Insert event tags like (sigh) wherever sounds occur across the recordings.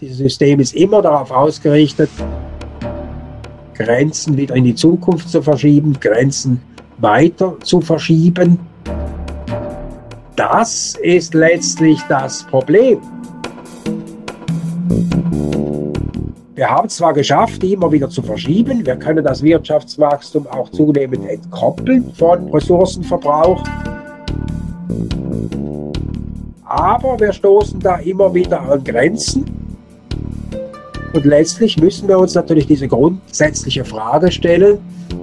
Dieses System ist immer darauf ausgerichtet, Grenzen wieder in die Zukunft zu verschieben, Grenzen weiter zu verschieben. Das ist letztlich das Problem. Wir haben zwar geschafft, die immer wieder zu verschieben. Wir können das Wirtschaftswachstum auch zunehmend entkoppeln von Ressourcenverbrauch. Aber wir stoßen da immer wieder an Grenzen. Und letztlich müssen wir uns natürlich diese grundsätzliche Frage stellen,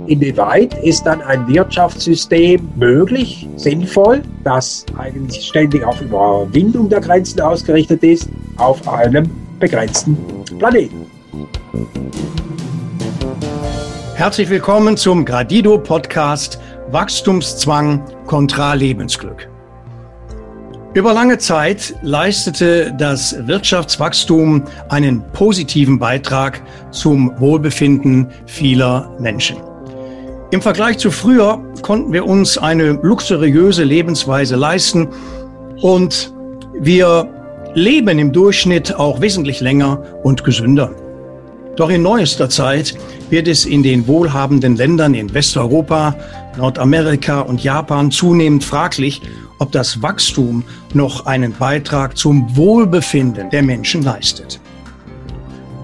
inwieweit ist dann ein Wirtschaftssystem möglich, sinnvoll, das eigentlich ständig auf Überwindung der Grenzen ausgerichtet ist, auf einem begrenzten Planeten. Herzlich willkommen zum Gradido Podcast Wachstumszwang kontra Lebensglück. Über lange Zeit leistete das Wirtschaftswachstum einen positiven Beitrag zum Wohlbefinden vieler Menschen. Im Vergleich zu früher konnten wir uns eine luxuriöse Lebensweise leisten und wir leben im Durchschnitt auch wesentlich länger und gesünder. Doch in neuester Zeit wird es in den wohlhabenden Ländern in Westeuropa, Nordamerika und Japan zunehmend fraglich, ob das Wachstum noch einen Beitrag zum Wohlbefinden der Menschen leistet.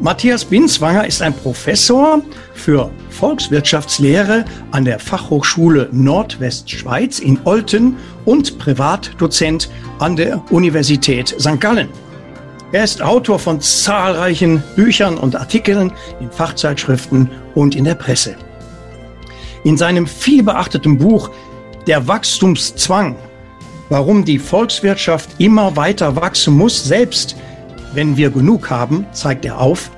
Matthias Binswanger ist ein Professor für Volkswirtschaftslehre an der Fachhochschule Nordwestschweiz in Olten und Privatdozent an der Universität St. Gallen. Er ist Autor von zahlreichen Büchern und Artikeln in Fachzeitschriften und in der Presse. In seinem vielbeachteten Buch Der Wachstumszwang warum die Volkswirtschaft immer weiter wachsen muss, selbst wenn wir genug haben, zeigt er auf,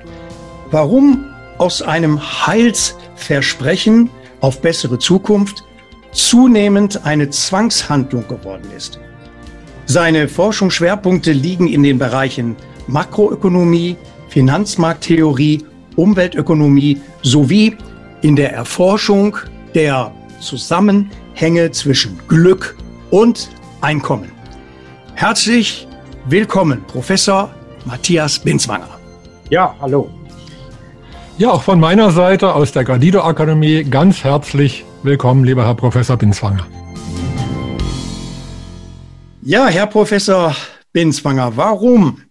warum aus einem Heilsversprechen auf bessere Zukunft zunehmend eine Zwangshandlung geworden ist. Seine Forschungsschwerpunkte liegen in den Bereichen Makroökonomie, Finanzmarkttheorie, Umweltökonomie sowie in der Erforschung der Zusammenhänge zwischen Glück und Einkommen. Herzlich willkommen, Professor Matthias Binswanger. Ja, hallo. Ja, auch von meiner Seite aus der Gradido Akademie ganz herzlich willkommen, lieber Herr Professor Binswanger. Ja, Herr Professor Binswanger, warum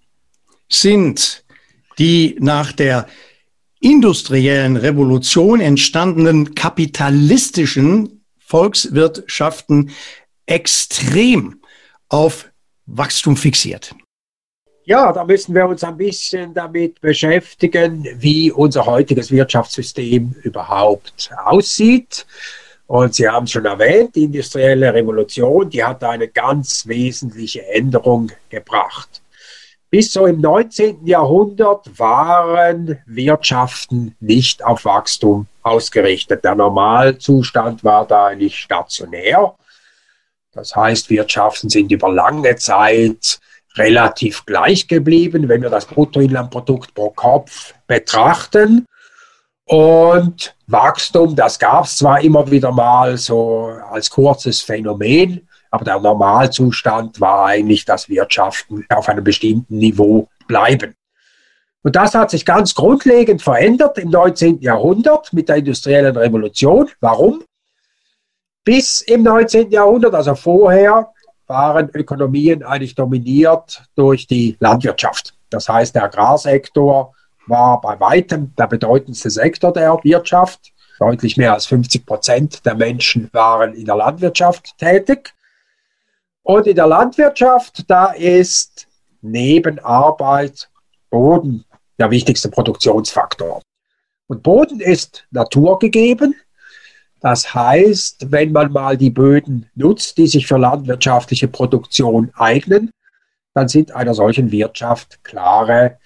sind die nach der industriellen Revolution entstandenen kapitalistischen Volkswirtschaften extrem auf Wachstum fixiert. Ja, da müssen wir uns ein bisschen damit beschäftigen, wie unser heutiges Wirtschaftssystem überhaupt aussieht. Und Sie haben es schon erwähnt, die industrielle Revolution, die hat eine ganz wesentliche Änderung gebracht. Bis so im 19. Jahrhundert waren Wirtschaften nicht auf Wachstum ausgerichtet. Der Normalzustand war da eigentlich stationär. Das heißt, Wirtschaften sind über lange Zeit relativ gleich geblieben, wenn wir das Bruttoinlandprodukt pro Kopf betrachten. Und Wachstum, das gab es zwar immer wieder mal so als kurzes Phänomen, aber der Normalzustand war eigentlich, dass Wirtschaften auf einem bestimmten Niveau bleiben. Und das hat sich ganz grundlegend verändert im 19. Jahrhundert mit der industriellen Revolution. Warum? Bis im 19. Jahrhundert, also vorher, waren Ökonomien eigentlich dominiert durch die Landwirtschaft. Das heißt, der Agrarsektor war bei weitem der bedeutendste Sektor der Wirtschaft. Deutlich mehr als 50 Prozent der Menschen waren in der Landwirtschaft tätig. Und in der Landwirtschaft, da ist neben Arbeit Boden der wichtigste Produktionsfaktor. Und Boden ist naturgegeben. Das heißt, wenn man mal die Böden nutzt, die sich für landwirtschaftliche Produktion eignen, dann sind einer solchen Wirtschaft klare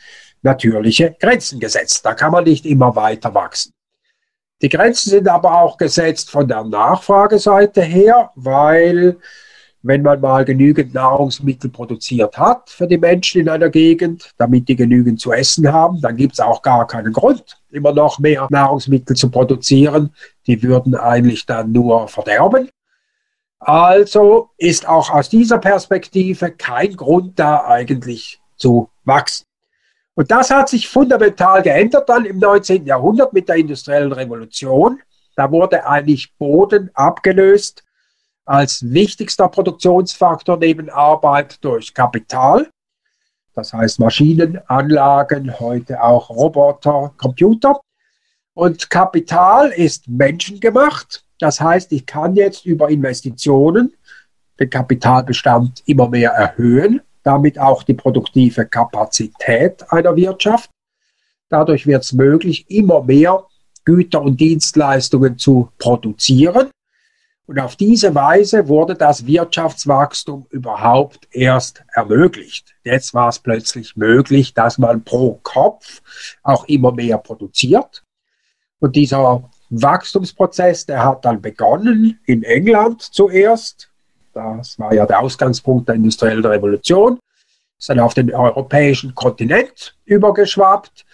natürliche Grenzen gesetzt. Da kann man nicht immer weiter wachsen. Die Grenzen sind aber auch gesetzt von der Nachfrageseite her, weil wenn man mal genügend Nahrungsmittel produziert hat für die Menschen in einer Gegend, damit die genügend zu essen haben, dann gibt es auch gar keinen Grund, immer noch mehr Nahrungsmittel zu produzieren. Die würden eigentlich dann nur verderben. Also ist auch aus dieser Perspektive kein Grund da eigentlich zu wachsen. Und das hat sich fundamental geändert dann im 19. Jahrhundert mit der industriellen Revolution. Da wurde eigentlich Boden abgelöst als wichtigster Produktionsfaktor neben Arbeit durch Kapital. Das heißt Maschinen, Anlagen, heute auch Roboter, Computer. Und Kapital ist menschengemacht. Das heißt, ich kann jetzt über Investitionen den Kapitalbestand immer mehr erhöhen, damit auch die produktive Kapazität einer Wirtschaft. Dadurch wird es möglich, immer mehr Güter und Dienstleistungen zu produzieren. Und auf diese Weise wurde das Wirtschaftswachstum überhaupt erst ermöglicht. Jetzt war es plötzlich möglich, dass man pro Kopf auch immer mehr produziert. Und dieser Wachstumsprozess, der hat dann begonnen in England zuerst. Das war ja der Ausgangspunkt der industriellen Revolution. Ist dann auf den europäischen Kontinent übergeschwappt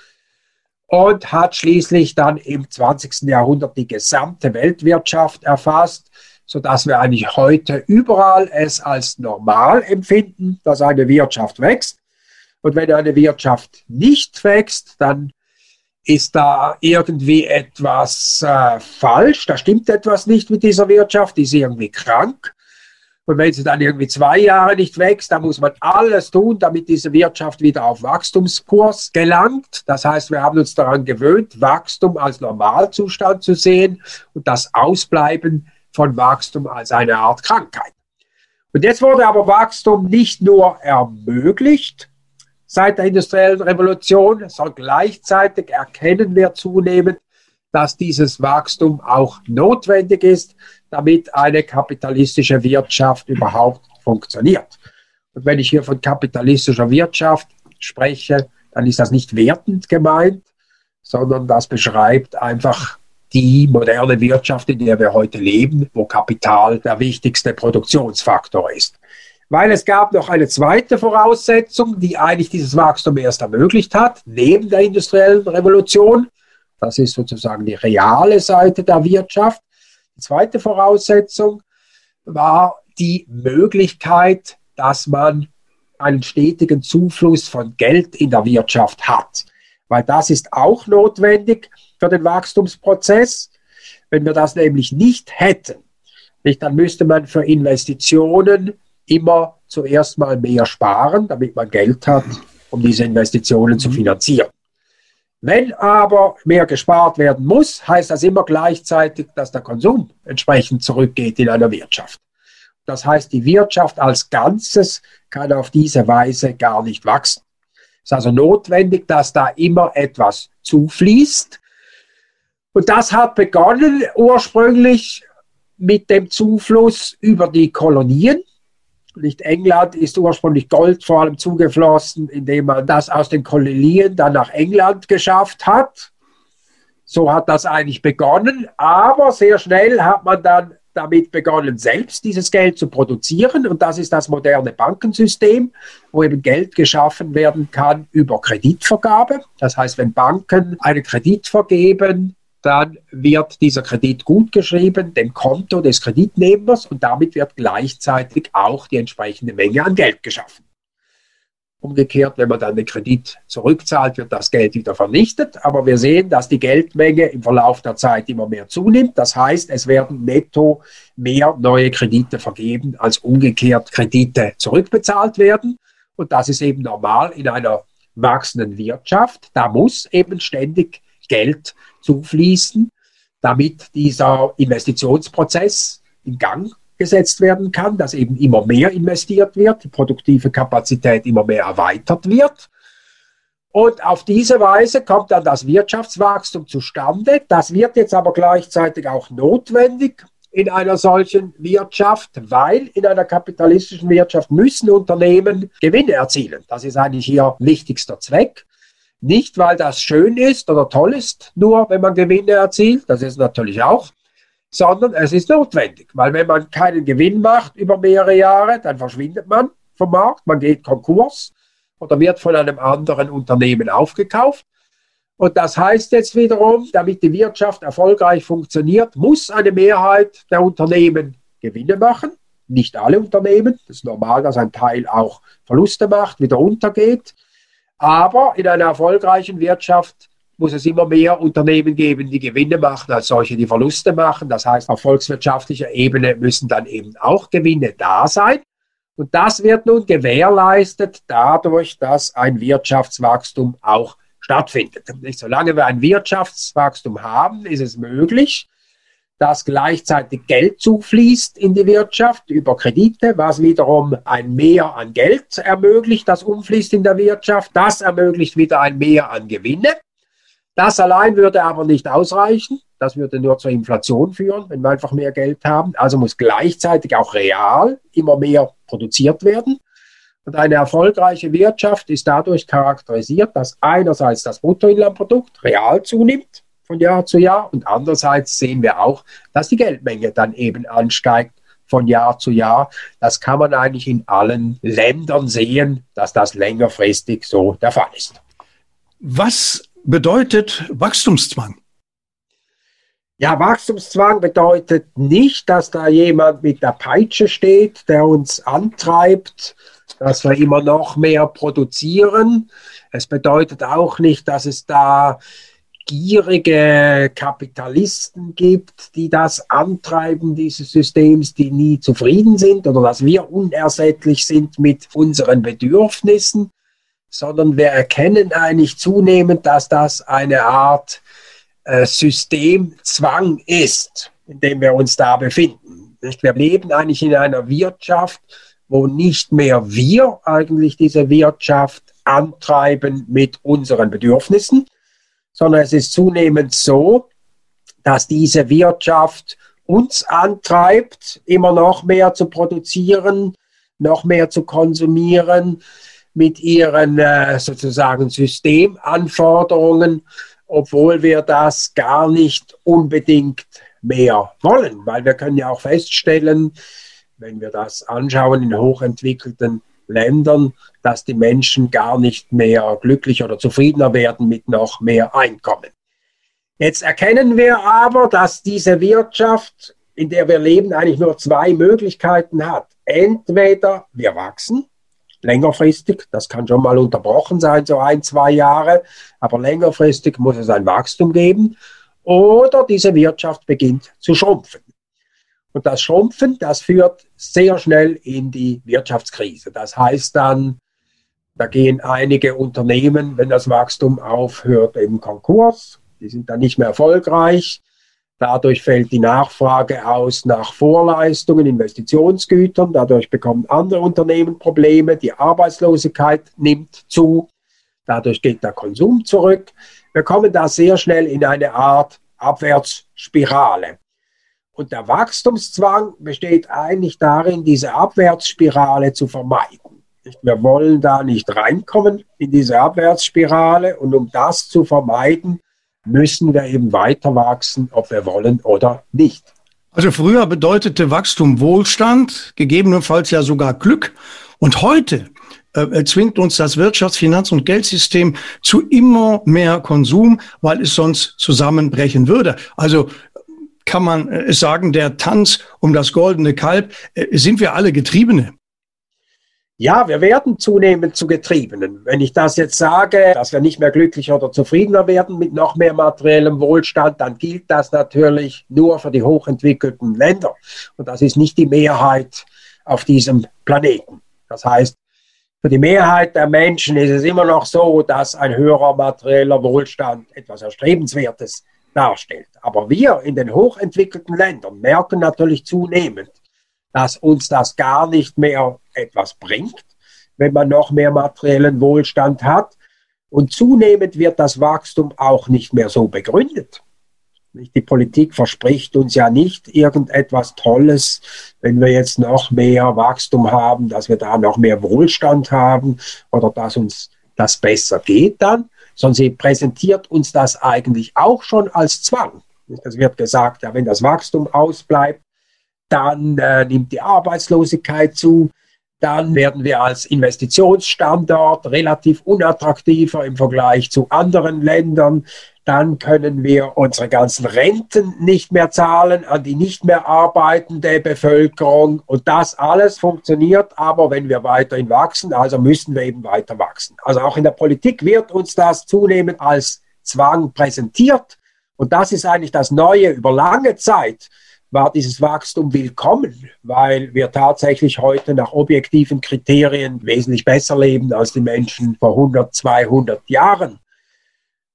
und hat schließlich dann im 20. Jahrhundert die gesamte Weltwirtschaft erfasst, sodass wir eigentlich heute überall es als normal empfinden, dass eine Wirtschaft wächst. Und wenn eine Wirtschaft nicht wächst, dann ist da irgendwie etwas äh, falsch, da stimmt etwas nicht mit dieser Wirtschaft, die ist irgendwie krank. Und wenn sie dann irgendwie zwei Jahre nicht wächst, dann muss man alles tun, damit diese Wirtschaft wieder auf Wachstumskurs gelangt. Das heißt, wir haben uns daran gewöhnt, Wachstum als Normalzustand zu sehen und das Ausbleiben von Wachstum als eine Art Krankheit. Und jetzt wurde aber Wachstum nicht nur ermöglicht seit der industriellen Revolution, sondern gleichzeitig erkennen wir zunehmend, dass dieses Wachstum auch notwendig ist, damit eine kapitalistische Wirtschaft überhaupt funktioniert. Und wenn ich hier von kapitalistischer Wirtschaft spreche, dann ist das nicht wertend gemeint, sondern das beschreibt einfach die moderne Wirtschaft, in der wir heute leben, wo Kapital der wichtigste Produktionsfaktor ist. Weil es gab noch eine zweite Voraussetzung, die eigentlich dieses Wachstum erst ermöglicht hat, neben der industriellen Revolution. Das ist sozusagen die reale Seite der Wirtschaft. Die zweite Voraussetzung war die Möglichkeit, dass man einen stetigen Zufluss von Geld in der Wirtschaft hat. Weil das ist auch notwendig für den Wachstumsprozess. Wenn wir das nämlich nicht hätten, nicht, dann müsste man für Investitionen immer zuerst mal mehr sparen, damit man Geld hat, um diese Investitionen zu finanzieren. Wenn aber mehr gespart werden muss, heißt das immer gleichzeitig, dass der Konsum entsprechend zurückgeht in einer Wirtschaft. Das heißt, die Wirtschaft als Ganzes kann auf diese Weise gar nicht wachsen. Es ist also notwendig, dass da immer etwas zufließt. Und das hat begonnen ursprünglich mit dem Zufluss über die Kolonien. Nicht England ist ursprünglich Gold vor allem zugeflossen, indem man das aus den Kolonien dann nach England geschafft hat. So hat das eigentlich begonnen, aber sehr schnell hat man dann damit begonnen, selbst dieses Geld zu produzieren. Und das ist das moderne Bankensystem, wo eben Geld geschaffen werden kann über Kreditvergabe. Das heißt, wenn Banken einen Kredit vergeben, dann wird dieser Kredit gut geschrieben, dem Konto des Kreditnehmers und damit wird gleichzeitig auch die entsprechende Menge an Geld geschaffen. Umgekehrt, wenn man dann den Kredit zurückzahlt, wird das Geld wieder vernichtet. Aber wir sehen, dass die Geldmenge im Verlauf der Zeit immer mehr zunimmt. Das heißt, es werden netto mehr neue Kredite vergeben, als umgekehrt Kredite zurückbezahlt werden. Und das ist eben normal in einer wachsenden Wirtschaft. Da muss eben ständig Geld zufließen, damit dieser Investitionsprozess in Gang gesetzt werden kann, dass eben immer mehr investiert wird, die produktive Kapazität immer mehr erweitert wird. Und auf diese Weise kommt dann das Wirtschaftswachstum zustande. Das wird jetzt aber gleichzeitig auch notwendig in einer solchen Wirtschaft, weil in einer kapitalistischen Wirtschaft müssen Unternehmen Gewinne erzielen. Das ist eigentlich ihr wichtigster Zweck. Nicht, weil das schön ist oder toll ist, nur wenn man Gewinne erzielt, das ist natürlich auch, sondern es ist notwendig, weil wenn man keinen Gewinn macht über mehrere Jahre, dann verschwindet man vom Markt, man geht Konkurs oder wird von einem anderen Unternehmen aufgekauft. Und das heißt jetzt wiederum, damit die Wirtschaft erfolgreich funktioniert, muss eine Mehrheit der Unternehmen Gewinne machen. Nicht alle Unternehmen. Das ist normal, dass ein Teil auch Verluste macht, wieder untergeht. Aber in einer erfolgreichen Wirtschaft muss es immer mehr Unternehmen geben, die Gewinne machen, als solche, die Verluste machen. Das heißt, auf volkswirtschaftlicher Ebene müssen dann eben auch Gewinne da sein. Und das wird nun gewährleistet dadurch, dass ein Wirtschaftswachstum auch stattfindet. Nicht solange wir ein Wirtschaftswachstum haben, ist es möglich, dass gleichzeitig Geld zufließt in die Wirtschaft über Kredite, was wiederum ein Mehr an Geld ermöglicht, das umfließt in der Wirtschaft. Das ermöglicht wieder ein Mehr an Gewinne. Das allein würde aber nicht ausreichen. Das würde nur zur Inflation führen, wenn wir einfach mehr Geld haben. Also muss gleichzeitig auch real immer mehr produziert werden. Und eine erfolgreiche Wirtschaft ist dadurch charakterisiert, dass einerseits das Bruttoinlandprodukt real zunimmt von Jahr zu Jahr und andererseits sehen wir auch, dass die Geldmenge dann eben ansteigt von Jahr zu Jahr. Das kann man eigentlich in allen Ländern sehen, dass das längerfristig so der Fall ist. Was bedeutet Wachstumszwang? Ja, Wachstumszwang bedeutet nicht, dass da jemand mit der Peitsche steht, der uns antreibt, dass wir immer noch mehr produzieren. Es bedeutet auch nicht, dass es da gierige Kapitalisten gibt, die das antreiben dieses Systems, die nie zufrieden sind oder dass wir unersättlich sind mit unseren Bedürfnissen, sondern wir erkennen eigentlich zunehmend, dass das eine Art äh, Systemzwang ist, in dem wir uns da befinden. Wir leben eigentlich in einer Wirtschaft, wo nicht mehr wir eigentlich diese Wirtschaft antreiben mit unseren Bedürfnissen, sondern es ist zunehmend so, dass diese Wirtschaft uns antreibt, immer noch mehr zu produzieren, noch mehr zu konsumieren mit ihren äh, sozusagen Systemanforderungen, obwohl wir das gar nicht unbedingt mehr wollen, weil wir können ja auch feststellen, wenn wir das anschauen in hochentwickelten Ländern, dass die Menschen gar nicht mehr glücklicher oder zufriedener werden mit noch mehr Einkommen. Jetzt erkennen wir aber, dass diese Wirtschaft, in der wir leben, eigentlich nur zwei Möglichkeiten hat. Entweder wir wachsen, längerfristig, das kann schon mal unterbrochen sein, so ein, zwei Jahre, aber längerfristig muss es ein Wachstum geben, oder diese Wirtschaft beginnt zu schrumpfen. Und das Schrumpfen, das führt sehr schnell in die Wirtschaftskrise. Das heißt dann, da gehen einige Unternehmen, wenn das Wachstum aufhört, im Konkurs. Die sind dann nicht mehr erfolgreich. Dadurch fällt die Nachfrage aus nach Vorleistungen, Investitionsgütern. Dadurch bekommen andere Unternehmen Probleme. Die Arbeitslosigkeit nimmt zu. Dadurch geht der Konsum zurück. Wir kommen da sehr schnell in eine Art Abwärtsspirale. Und der Wachstumszwang besteht eigentlich darin, diese Abwärtsspirale zu vermeiden. Wir wollen da nicht reinkommen in diese Abwärtsspirale und um das zu vermeiden, müssen wir eben weiter wachsen, ob wir wollen oder nicht. Also früher bedeutete Wachstum Wohlstand, gegebenenfalls ja sogar Glück. Und heute äh, zwingt uns das Wirtschafts-, Finanz- und Geldsystem zu immer mehr Konsum, weil es sonst zusammenbrechen würde. Also kann man äh, sagen, der Tanz um das goldene Kalb, äh, sind wir alle Getriebene? Ja, wir werden zunehmend zu Getriebenen. Wenn ich das jetzt sage, dass wir nicht mehr glücklicher oder zufriedener werden mit noch mehr materiellem Wohlstand, dann gilt das natürlich nur für die hochentwickelten Länder. Und das ist nicht die Mehrheit auf diesem Planeten. Das heißt, für die Mehrheit der Menschen ist es immer noch so, dass ein höherer materieller Wohlstand etwas Erstrebenswertes darstellt. Aber wir in den hochentwickelten Ländern merken natürlich zunehmend, dass uns das gar nicht mehr etwas bringt, wenn man noch mehr materiellen Wohlstand hat. Und zunehmend wird das Wachstum auch nicht mehr so begründet. Die Politik verspricht uns ja nicht irgendetwas Tolles, wenn wir jetzt noch mehr Wachstum haben, dass wir da noch mehr Wohlstand haben oder dass uns das besser geht dann, sondern sie präsentiert uns das eigentlich auch schon als Zwang. Es wird gesagt, ja, wenn das Wachstum ausbleibt, dann äh, nimmt die Arbeitslosigkeit zu, dann werden wir als Investitionsstandort relativ unattraktiver im Vergleich zu anderen Ländern. Dann können wir unsere ganzen Renten nicht mehr zahlen an die nicht mehr arbeitende Bevölkerung. Und das alles funktioniert aber, wenn wir weiterhin wachsen. Also müssen wir eben weiter wachsen. Also auch in der Politik wird uns das zunehmend als Zwang präsentiert. Und das ist eigentlich das Neue über lange Zeit war dieses Wachstum willkommen, weil wir tatsächlich heute nach objektiven Kriterien wesentlich besser leben als die Menschen vor 100, 200 Jahren.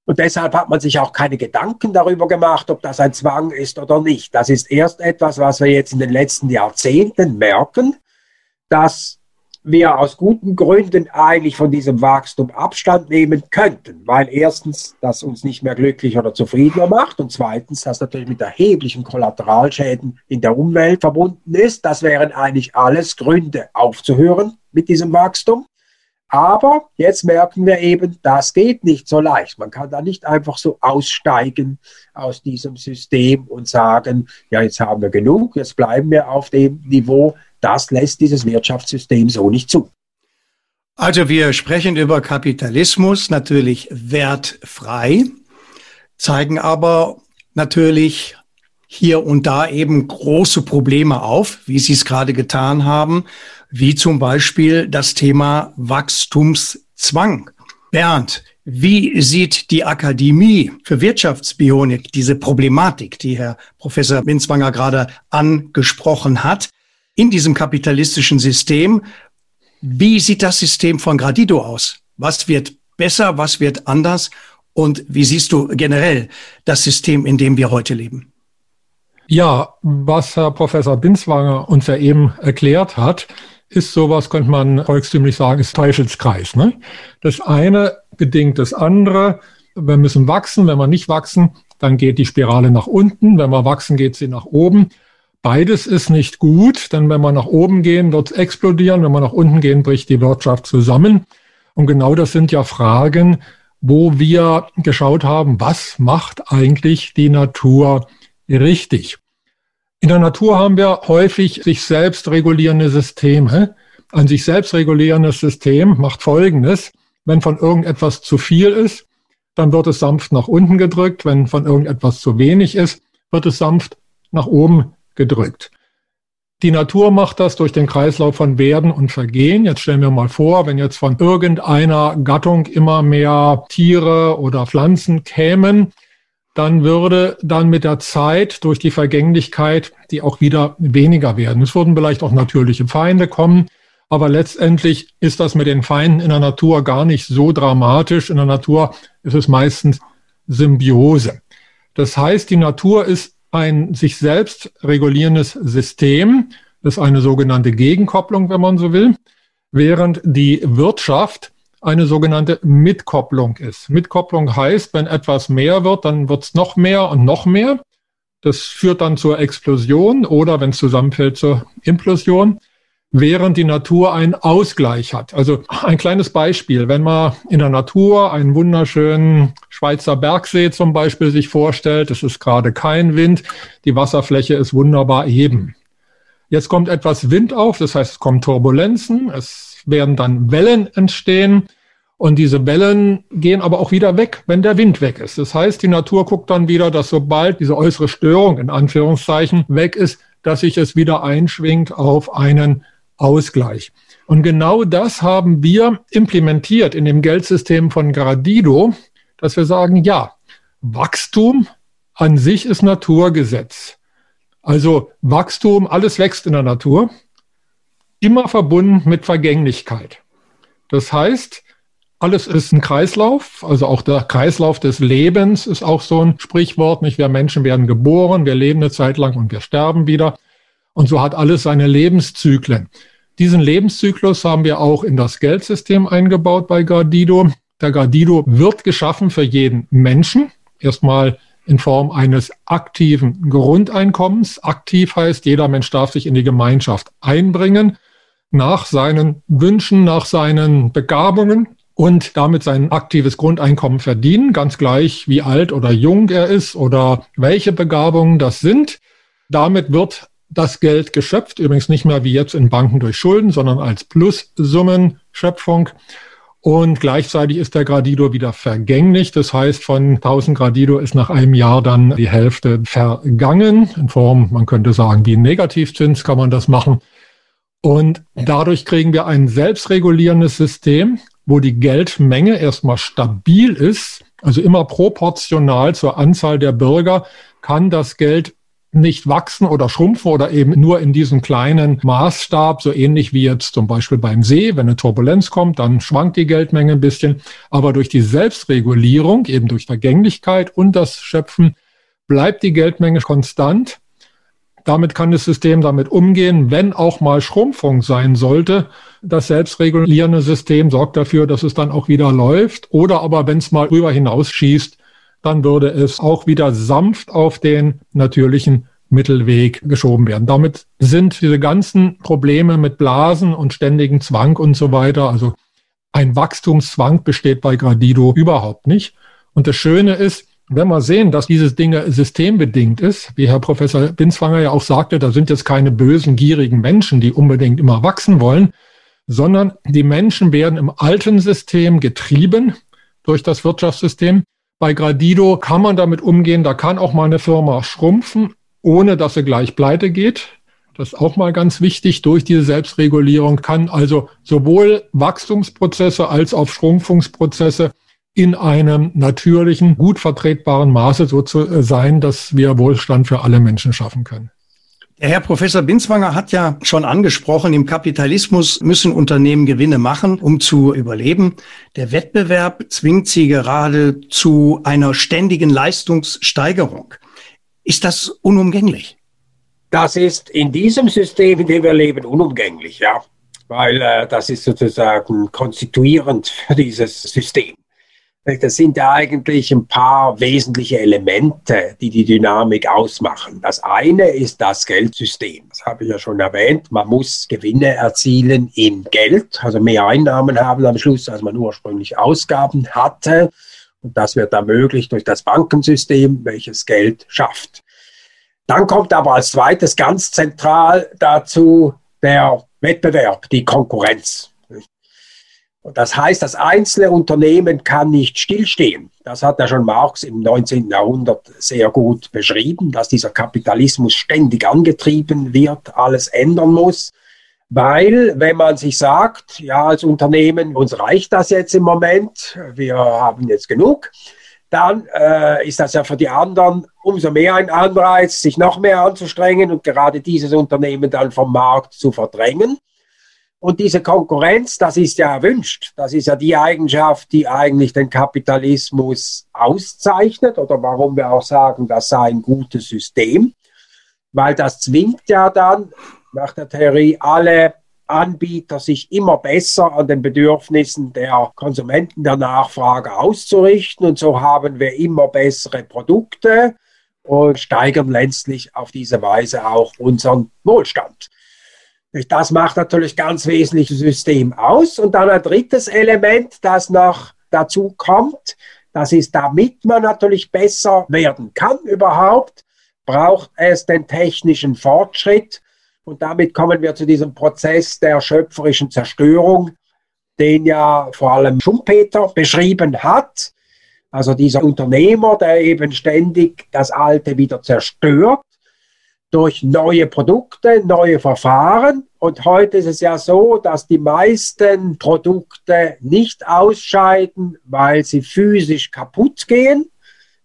Und deshalb hat man sich auch keine Gedanken darüber gemacht, ob das ein Zwang ist oder nicht. Das ist erst etwas, was wir jetzt in den letzten Jahrzehnten merken, dass wir aus guten Gründen eigentlich von diesem Wachstum Abstand nehmen könnten, weil erstens das uns nicht mehr glücklich oder zufriedener macht und zweitens das natürlich mit erheblichen Kollateralschäden in der Umwelt verbunden ist. Das wären eigentlich alles Gründe aufzuhören mit diesem Wachstum. Aber jetzt merken wir eben, das geht nicht so leicht. Man kann da nicht einfach so aussteigen aus diesem System und sagen, ja, jetzt haben wir genug, jetzt bleiben wir auf dem Niveau, das lässt dieses Wirtschaftssystem so nicht zu. Also wir sprechen über Kapitalismus, natürlich wertfrei, zeigen aber natürlich hier und da eben große Probleme auf, wie Sie es gerade getan haben, wie zum Beispiel das Thema Wachstumszwang. Bernd, wie sieht die Akademie für Wirtschaftsbionik diese Problematik, die Herr Professor Winzwanger gerade angesprochen hat? In diesem kapitalistischen System. Wie sieht das System von Gradido aus? Was wird besser, was wird anders? Und wie siehst du generell das System, in dem wir heute leben? Ja, was Herr Professor Binswanger uns ja eben erklärt hat, ist sowas, könnte man volkstümlich sagen, ist Teufelskreis. Ne? Das eine bedingt das andere. Wir müssen wachsen. Wenn wir nicht wachsen, dann geht die Spirale nach unten. Wenn wir wachsen, geht sie nach oben. Beides ist nicht gut, denn wenn wir nach oben gehen, wird es explodieren. Wenn wir nach unten gehen, bricht die Wirtschaft zusammen. Und genau das sind ja Fragen, wo wir geschaut haben, was macht eigentlich die Natur richtig? In der Natur haben wir häufig sich selbst regulierende Systeme. Ein sich selbst regulierendes System macht Folgendes. Wenn von irgendetwas zu viel ist, dann wird es sanft nach unten gedrückt. Wenn von irgendetwas zu wenig ist, wird es sanft nach oben gedrückt. Die Natur macht das durch den Kreislauf von Werden und Vergehen. Jetzt stellen wir mal vor, wenn jetzt von irgendeiner Gattung immer mehr Tiere oder Pflanzen kämen, dann würde dann mit der Zeit durch die Vergänglichkeit die auch wieder weniger werden. Es würden vielleicht auch natürliche Feinde kommen, aber letztendlich ist das mit den Feinden in der Natur gar nicht so dramatisch. In der Natur ist es meistens Symbiose. Das heißt, die Natur ist ein sich selbst regulierendes System. Das ist eine sogenannte Gegenkopplung, wenn man so will, während die Wirtschaft eine sogenannte Mitkopplung ist. Mitkopplung heißt, wenn etwas mehr wird, dann wird es noch mehr und noch mehr. Das führt dann zur Explosion oder, wenn es zusammenfällt, zur Implosion während die Natur einen Ausgleich hat. Also ein kleines Beispiel, wenn man in der Natur einen wunderschönen Schweizer Bergsee zum Beispiel sich vorstellt, es ist gerade kein Wind, die Wasserfläche ist wunderbar eben. Jetzt kommt etwas Wind auf, das heißt, es kommen Turbulenzen, es werden dann Wellen entstehen und diese Wellen gehen aber auch wieder weg, wenn der Wind weg ist. Das heißt, die Natur guckt dann wieder, dass sobald diese äußere Störung in Anführungszeichen weg ist, dass sich es wieder einschwingt auf einen Ausgleich. Und genau das haben wir implementiert in dem Geldsystem von Gradido, dass wir sagen, ja, Wachstum an sich ist Naturgesetz. Also Wachstum, alles wächst in der Natur, immer verbunden mit Vergänglichkeit. Das heißt, alles ist ein Kreislauf, also auch der Kreislauf des Lebens ist auch so ein Sprichwort. Nicht wir Menschen werden geboren, wir leben eine Zeit lang und wir sterben wieder. Und so hat alles seine Lebenszyklen. Diesen Lebenszyklus haben wir auch in das Geldsystem eingebaut bei Gardido. Der Gardido wird geschaffen für jeden Menschen. Erstmal in Form eines aktiven Grundeinkommens. Aktiv heißt, jeder Mensch darf sich in die Gemeinschaft einbringen, nach seinen Wünschen, nach seinen Begabungen und damit sein aktives Grundeinkommen verdienen, ganz gleich wie alt oder jung er ist oder welche Begabungen das sind. Damit wird das Geld geschöpft, übrigens nicht mehr wie jetzt in Banken durch Schulden, sondern als Plussummenschöpfung. Und gleichzeitig ist der Gradido wieder vergänglich. Das heißt, von 1000 Gradido ist nach einem Jahr dann die Hälfte vergangen. In Form, man könnte sagen, wie ein Negativzins kann man das machen. Und dadurch kriegen wir ein selbstregulierendes System, wo die Geldmenge erstmal stabil ist, also immer proportional zur Anzahl der Bürger kann das Geld nicht wachsen oder schrumpfen oder eben nur in diesem kleinen Maßstab, so ähnlich wie jetzt zum Beispiel beim See, wenn eine Turbulenz kommt, dann schwankt die Geldmenge ein bisschen. Aber durch die Selbstregulierung, eben durch Vergänglichkeit und das Schöpfen, bleibt die Geldmenge konstant. Damit kann das System damit umgehen, wenn auch mal Schrumpfung sein sollte. Das selbstregulierende System sorgt dafür, dass es dann auch wieder läuft. Oder aber, wenn es mal rüber hinausschießt, dann würde es auch wieder sanft auf den natürlichen Mittelweg geschoben werden. Damit sind diese ganzen Probleme mit Blasen und ständigen Zwang und so weiter, also ein Wachstumszwang besteht bei Gradido überhaupt nicht. Und das Schöne ist, wenn wir sehen, dass dieses Ding systembedingt ist, wie Herr Professor Binswanger ja auch sagte, da sind jetzt keine bösen, gierigen Menschen, die unbedingt immer wachsen wollen, sondern die Menschen werden im alten System getrieben durch das Wirtschaftssystem bei Gradido kann man damit umgehen, da kann auch mal eine Firma schrumpfen, ohne dass sie gleich pleite geht. Das ist auch mal ganz wichtig. Durch diese Selbstregulierung kann also sowohl Wachstumsprozesse als auch Schrumpfungsprozesse in einem natürlichen, gut vertretbaren Maße so zu sein, dass wir Wohlstand für alle Menschen schaffen können. Der Herr Professor Binswanger hat ja schon angesprochen, im Kapitalismus müssen Unternehmen Gewinne machen, um zu überleben. Der Wettbewerb zwingt sie gerade zu einer ständigen Leistungssteigerung. Ist das unumgänglich? Das ist in diesem System, in dem wir leben, unumgänglich, ja. Weil äh, das ist sozusagen konstituierend für dieses System. Das sind ja eigentlich ein paar wesentliche Elemente, die die Dynamik ausmachen. Das eine ist das Geldsystem. Das habe ich ja schon erwähnt. Man muss Gewinne erzielen in Geld, also mehr Einnahmen haben am Schluss, als man ursprünglich Ausgaben hatte. Und das wird ermöglicht durch das Bankensystem, welches Geld schafft. Dann kommt aber als zweites ganz zentral dazu der Wettbewerb, die Konkurrenz. Und das heißt, das einzelne Unternehmen kann nicht stillstehen. Das hat ja schon Marx im 19. Jahrhundert sehr gut beschrieben, dass dieser Kapitalismus ständig angetrieben wird, alles ändern muss. Weil, wenn man sich sagt, ja, als Unternehmen, uns reicht das jetzt im Moment, wir haben jetzt genug, dann äh, ist das ja für die anderen umso mehr ein Anreiz, sich noch mehr anzustrengen und gerade dieses Unternehmen dann vom Markt zu verdrängen. Und diese Konkurrenz, das ist ja erwünscht. Das ist ja die Eigenschaft, die eigentlich den Kapitalismus auszeichnet oder warum wir auch sagen, das sei ein gutes System, weil das zwingt ja dann nach der Theorie alle Anbieter, sich immer besser an den Bedürfnissen der Konsumenten, der Nachfrage auszurichten. Und so haben wir immer bessere Produkte und steigern letztlich auf diese Weise auch unseren Wohlstand. Das macht natürlich ganz wesentliches System aus. Und dann ein drittes Element, das noch dazu kommt, das ist, damit man natürlich besser werden kann überhaupt, braucht es den technischen Fortschritt. Und damit kommen wir zu diesem Prozess der schöpferischen Zerstörung, den ja vor allem Schumpeter beschrieben hat. Also dieser Unternehmer, der eben ständig das Alte wieder zerstört durch neue Produkte, neue Verfahren. Und heute ist es ja so, dass die meisten Produkte nicht ausscheiden, weil sie physisch kaputt gehen,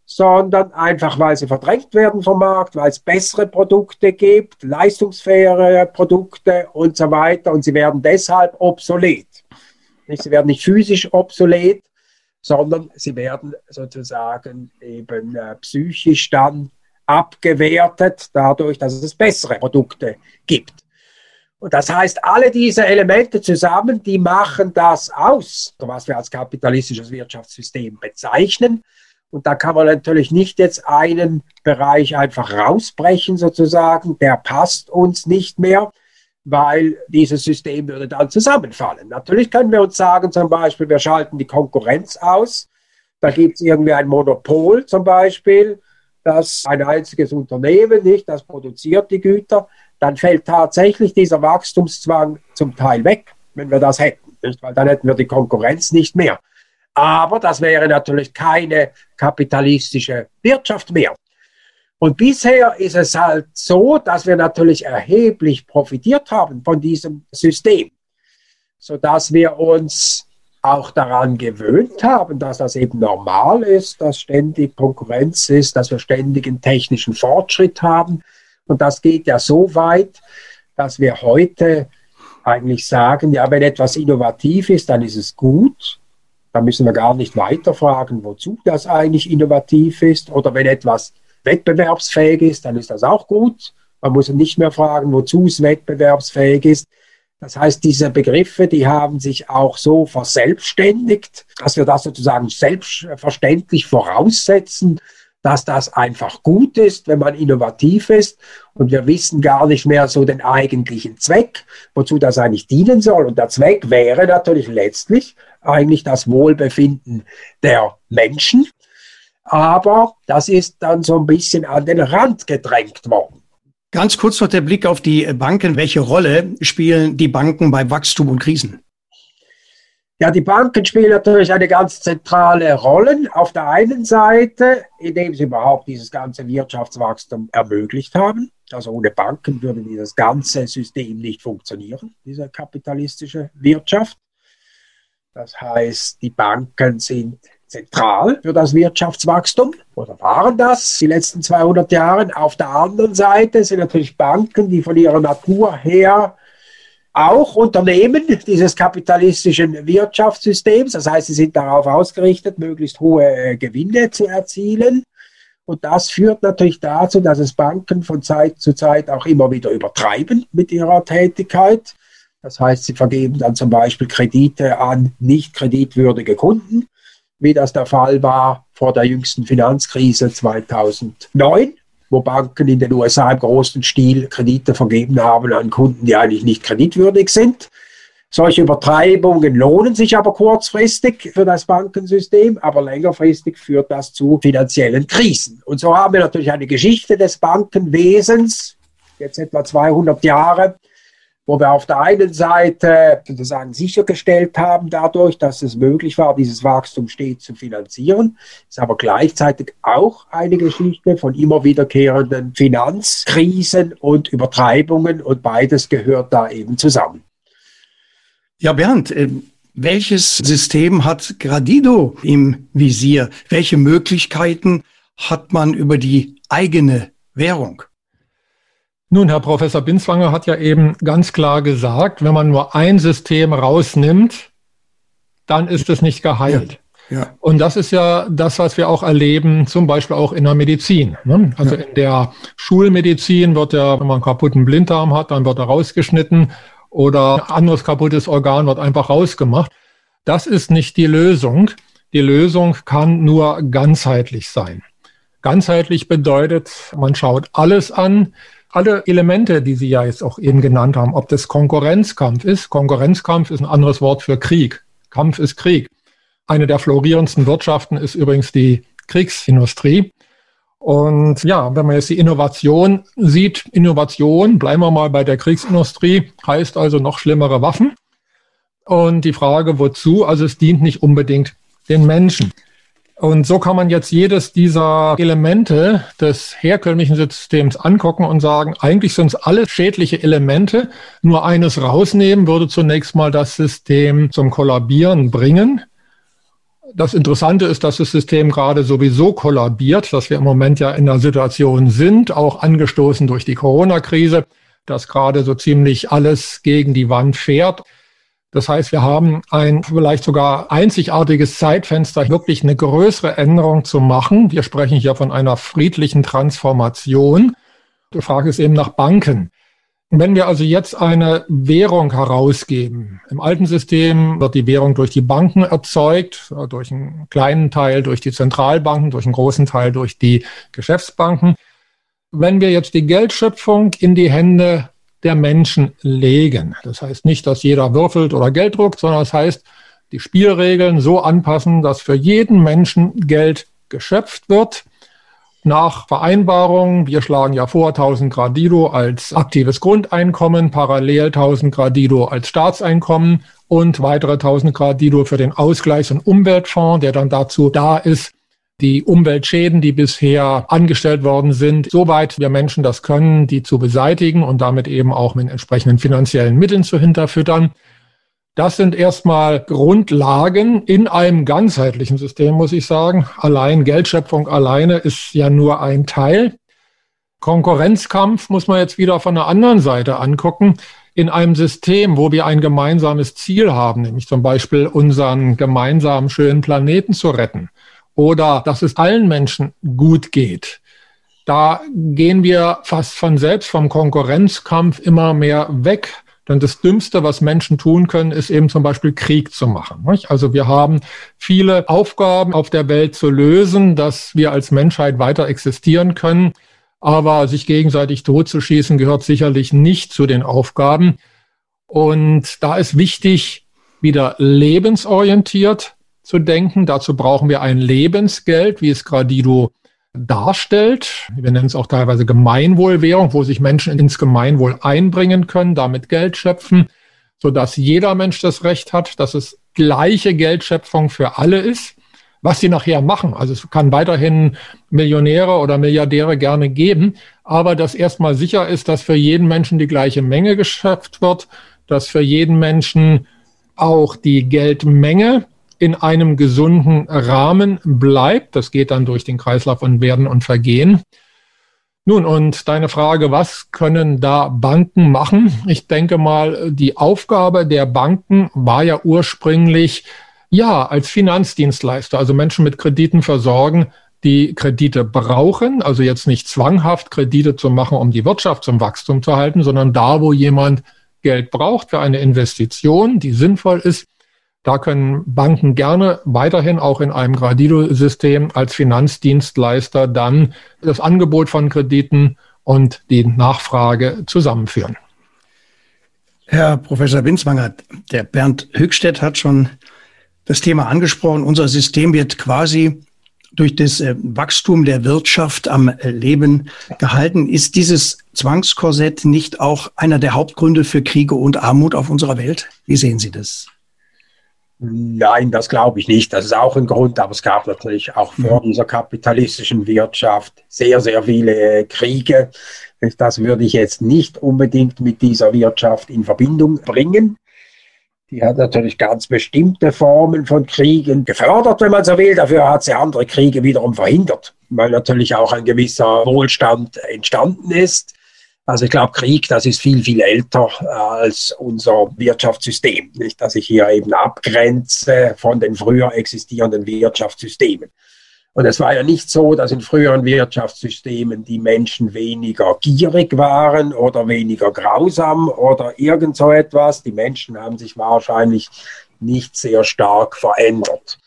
sondern einfach, weil sie verdrängt werden vom Markt, weil es bessere Produkte gibt, leistungsfähige Produkte und so weiter. Und sie werden deshalb obsolet. Sie werden nicht physisch obsolet, sondern sie werden sozusagen eben äh, psychisch dann abgewertet, dadurch, dass es bessere Produkte gibt. Und das heißt, alle diese Elemente zusammen, die machen das aus, was wir als kapitalistisches Wirtschaftssystem bezeichnen. Und da kann man natürlich nicht jetzt einen Bereich einfach rausbrechen, sozusagen, der passt uns nicht mehr, weil dieses System würde dann zusammenfallen. Natürlich können wir uns sagen, zum Beispiel, wir schalten die Konkurrenz aus. Da gibt es irgendwie ein Monopol zum Beispiel dass ein einziges Unternehmen nicht, das produziert die Güter, dann fällt tatsächlich dieser Wachstumszwang zum Teil weg, wenn wir das hätten, nicht? weil dann hätten wir die Konkurrenz nicht mehr. Aber das wäre natürlich keine kapitalistische Wirtschaft mehr. Und bisher ist es halt so, dass wir natürlich erheblich profitiert haben von diesem System, sodass wir uns auch daran gewöhnt haben, dass das eben normal ist, dass ständig Konkurrenz ist, dass wir ständigen technischen Fortschritt haben. Und das geht ja so weit, dass wir heute eigentlich sagen, ja, wenn etwas innovativ ist, dann ist es gut. Da müssen wir gar nicht weiter fragen, wozu das eigentlich innovativ ist. Oder wenn etwas wettbewerbsfähig ist, dann ist das auch gut. Man muss nicht mehr fragen, wozu es wettbewerbsfähig ist. Das heißt, diese Begriffe, die haben sich auch so verselbstständigt, dass wir das sozusagen selbstverständlich voraussetzen, dass das einfach gut ist, wenn man innovativ ist. Und wir wissen gar nicht mehr so den eigentlichen Zweck, wozu das eigentlich dienen soll. Und der Zweck wäre natürlich letztlich eigentlich das Wohlbefinden der Menschen. Aber das ist dann so ein bisschen an den Rand gedrängt worden. Ganz kurz noch der Blick auf die Banken. Welche Rolle spielen die Banken bei Wachstum und Krisen? Ja, die Banken spielen natürlich eine ganz zentrale Rolle. Auf der einen Seite, indem sie überhaupt dieses ganze Wirtschaftswachstum ermöglicht haben. Also ohne Banken würde dieses ganze System nicht funktionieren, diese kapitalistische Wirtschaft. Das heißt, die Banken sind zentral für das Wirtschaftswachstum oder waren das die letzten 200 Jahre. Auf der anderen Seite sind natürlich Banken, die von ihrer Natur her auch Unternehmen dieses kapitalistischen Wirtschaftssystems. Das heißt, sie sind darauf ausgerichtet, möglichst hohe äh, Gewinne zu erzielen. Und das führt natürlich dazu, dass es Banken von Zeit zu Zeit auch immer wieder übertreiben mit ihrer Tätigkeit. Das heißt, sie vergeben dann zum Beispiel Kredite an nicht kreditwürdige Kunden wie das der Fall war vor der jüngsten Finanzkrise 2009, wo Banken in den USA im großen Stil Kredite vergeben haben an Kunden, die eigentlich nicht kreditwürdig sind. Solche Übertreibungen lohnen sich aber kurzfristig für das Bankensystem, aber längerfristig führt das zu finanziellen Krisen. Und so haben wir natürlich eine Geschichte des Bankenwesens, jetzt etwa 200 Jahre, wo wir auf der einen Seite sozusagen sichergestellt haben dadurch, dass es möglich war, dieses Wachstum stets zu finanzieren, ist aber gleichzeitig auch eine Geschichte von immer wiederkehrenden Finanzkrisen und Übertreibungen und beides gehört da eben zusammen. Ja, Bernd, äh, welches System hat Gradido im Visier? Welche Möglichkeiten hat man über die eigene Währung? Nun, Herr Professor Binswanger hat ja eben ganz klar gesagt, wenn man nur ein System rausnimmt, dann ist es nicht geheilt. Ja, ja. Und das ist ja das, was wir auch erleben, zum Beispiel auch in der Medizin. Ne? Also ja. in der Schulmedizin wird ja, wenn man einen kaputten Blinddarm hat, dann wird er rausgeschnitten oder ein anderes kaputtes Organ wird einfach rausgemacht. Das ist nicht die Lösung. Die Lösung kann nur ganzheitlich sein. Ganzheitlich bedeutet, man schaut alles an, alle Elemente, die Sie ja jetzt auch eben genannt haben, ob das Konkurrenzkampf ist. Konkurrenzkampf ist ein anderes Wort für Krieg. Kampf ist Krieg. Eine der florierendsten Wirtschaften ist übrigens die Kriegsindustrie. Und ja, wenn man jetzt die Innovation sieht, Innovation, bleiben wir mal bei der Kriegsindustrie, heißt also noch schlimmere Waffen. Und die Frage, wozu? Also es dient nicht unbedingt den Menschen. Und so kann man jetzt jedes dieser Elemente des herkömmlichen Systems angucken und sagen, eigentlich sind es alle schädliche Elemente. Nur eines rausnehmen würde zunächst mal das System zum Kollabieren bringen. Das Interessante ist, dass das System gerade sowieso kollabiert, dass wir im Moment ja in der Situation sind, auch angestoßen durch die Corona-Krise, dass gerade so ziemlich alles gegen die Wand fährt. Das heißt, wir haben ein vielleicht sogar einzigartiges Zeitfenster, wirklich eine größere Änderung zu machen. Wir sprechen hier von einer friedlichen Transformation. Die Frage ist eben nach Banken. Wenn wir also jetzt eine Währung herausgeben, im alten System wird die Währung durch die Banken erzeugt, durch einen kleinen Teil durch die Zentralbanken, durch einen großen Teil durch die Geschäftsbanken. Wenn wir jetzt die Geldschöpfung in die Hände der Menschen legen. Das heißt nicht, dass jeder würfelt oder Geld druckt, sondern das heißt, die Spielregeln so anpassen, dass für jeden Menschen Geld geschöpft wird nach Vereinbarung, wir schlagen ja vor 1000 Gradido als aktives Grundeinkommen, parallel 1000 Gradido als Staatseinkommen und weitere 1000 Gradido für den Ausgleichs- und Umweltfonds, der dann dazu da ist, die Umweltschäden, die bisher angestellt worden sind, soweit wir Menschen das können, die zu beseitigen und damit eben auch mit entsprechenden finanziellen Mitteln zu hinterfüttern. Das sind erstmal Grundlagen in einem ganzheitlichen System, muss ich sagen. Allein Geldschöpfung alleine ist ja nur ein Teil. Konkurrenzkampf muss man jetzt wieder von der anderen Seite angucken. In einem System, wo wir ein gemeinsames Ziel haben, nämlich zum Beispiel unseren gemeinsamen schönen Planeten zu retten oder dass es allen Menschen gut geht, da gehen wir fast von selbst vom Konkurrenzkampf immer mehr weg denn das Dümmste, was Menschen tun können, ist eben zum Beispiel Krieg zu machen. Also wir haben viele Aufgaben auf der Welt zu lösen, dass wir als Menschheit weiter existieren können. Aber sich gegenseitig totzuschießen gehört sicherlich nicht zu den Aufgaben. Und da ist wichtig, wieder lebensorientiert zu denken. Dazu brauchen wir ein Lebensgeld, wie es Gradido darstellt. Wir nennen es auch teilweise Gemeinwohlwährung, wo sich Menschen ins Gemeinwohl einbringen können, damit Geld schöpfen, sodass jeder Mensch das Recht hat, dass es gleiche Geldschöpfung für alle ist. Was sie nachher machen, also es kann weiterhin Millionäre oder Milliardäre gerne geben, aber dass erstmal sicher ist, dass für jeden Menschen die gleiche Menge geschöpft wird, dass für jeden Menschen auch die Geldmenge in einem gesunden Rahmen bleibt. Das geht dann durch den Kreislauf von Werden und Vergehen. Nun, und deine Frage, was können da Banken machen? Ich denke mal, die Aufgabe der Banken war ja ursprünglich, ja, als Finanzdienstleister, also Menschen mit Krediten versorgen, die Kredite brauchen, also jetzt nicht zwanghaft Kredite zu machen, um die Wirtschaft zum Wachstum zu halten, sondern da, wo jemand Geld braucht für eine Investition, die sinnvoll ist, da können Banken gerne weiterhin auch in einem Gradido-System als Finanzdienstleister dann das Angebot von Krediten und die Nachfrage zusammenführen. Herr Professor Winzwanger, der Bernd Höchstedt hat schon das Thema angesprochen. Unser System wird quasi durch das äh, Wachstum der Wirtschaft am äh, Leben gehalten. Ist dieses Zwangskorsett nicht auch einer der Hauptgründe für Kriege und Armut auf unserer Welt? Wie sehen Sie das? Nein, das glaube ich nicht. Das ist auch ein Grund, aber es gab natürlich auch vor mhm. dieser kapitalistischen Wirtschaft sehr, sehr viele Kriege. Das würde ich jetzt nicht unbedingt mit dieser Wirtschaft in Verbindung bringen. Die hat natürlich ganz bestimmte Formen von Kriegen gefördert, wenn man so will. Dafür hat sie andere Kriege wiederum verhindert, weil natürlich auch ein gewisser Wohlstand entstanden ist. Also ich glaube, Krieg, das ist viel, viel älter äh, als unser Wirtschaftssystem, nicht? dass ich hier eben abgrenze von den früher existierenden Wirtschaftssystemen. Und es war ja nicht so, dass in früheren Wirtschaftssystemen die Menschen weniger gierig waren oder weniger grausam oder irgend so etwas. Die Menschen haben sich wahrscheinlich nicht sehr stark verändert.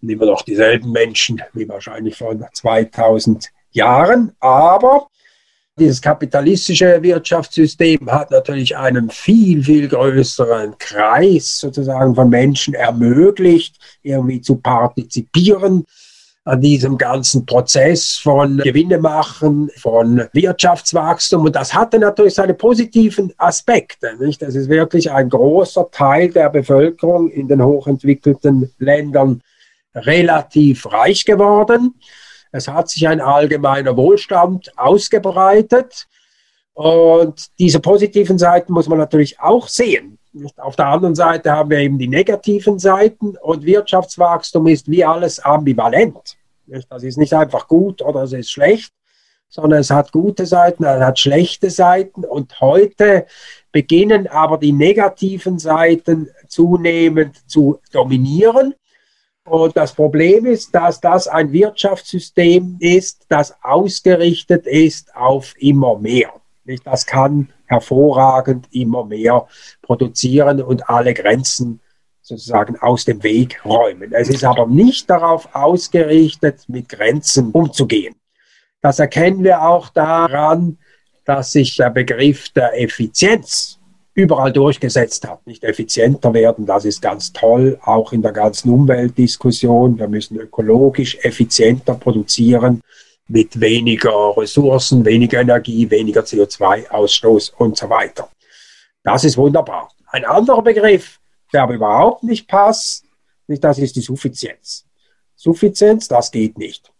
Immer noch dieselben Menschen wie wahrscheinlich vor 2000 Jahren. Aber dieses kapitalistische Wirtschaftssystem hat natürlich einen viel, viel größeren Kreis sozusagen von Menschen ermöglicht, irgendwie zu partizipieren an diesem ganzen Prozess von Gewinne machen, von Wirtschaftswachstum. Und das hatte natürlich seine positiven Aspekte. Nicht? Das ist wirklich ein großer Teil der Bevölkerung in den hochentwickelten Ländern relativ reich geworden. Es hat sich ein allgemeiner Wohlstand ausgebreitet. Und diese positiven Seiten muss man natürlich auch sehen. Auf der anderen Seite haben wir eben die negativen Seiten und Wirtschaftswachstum ist wie alles ambivalent. Das ist nicht einfach gut oder es ist schlecht, sondern es hat gute Seiten, es hat schlechte Seiten und heute beginnen aber die negativen Seiten zunehmend zu dominieren. Und das Problem ist, dass das ein Wirtschaftssystem ist, das ausgerichtet ist auf immer mehr. Das kann hervorragend immer mehr produzieren und alle Grenzen sozusagen aus dem Weg räumen. Es ist aber nicht darauf ausgerichtet, mit Grenzen umzugehen. Das erkennen wir auch daran, dass sich der Begriff der Effizienz überall durchgesetzt hat. Nicht effizienter werden, das ist ganz toll, auch in der ganzen Umweltdiskussion. Wir müssen ökologisch effizienter produzieren. mit weniger Ressourcen, weniger Energie, weniger CO2-Ausstoß und so weiter. Das ist wunderbar. Ein anderer Begriff, der aber überhaupt nicht passt, das ist die Suffizienz. Suffizienz, das geht nicht.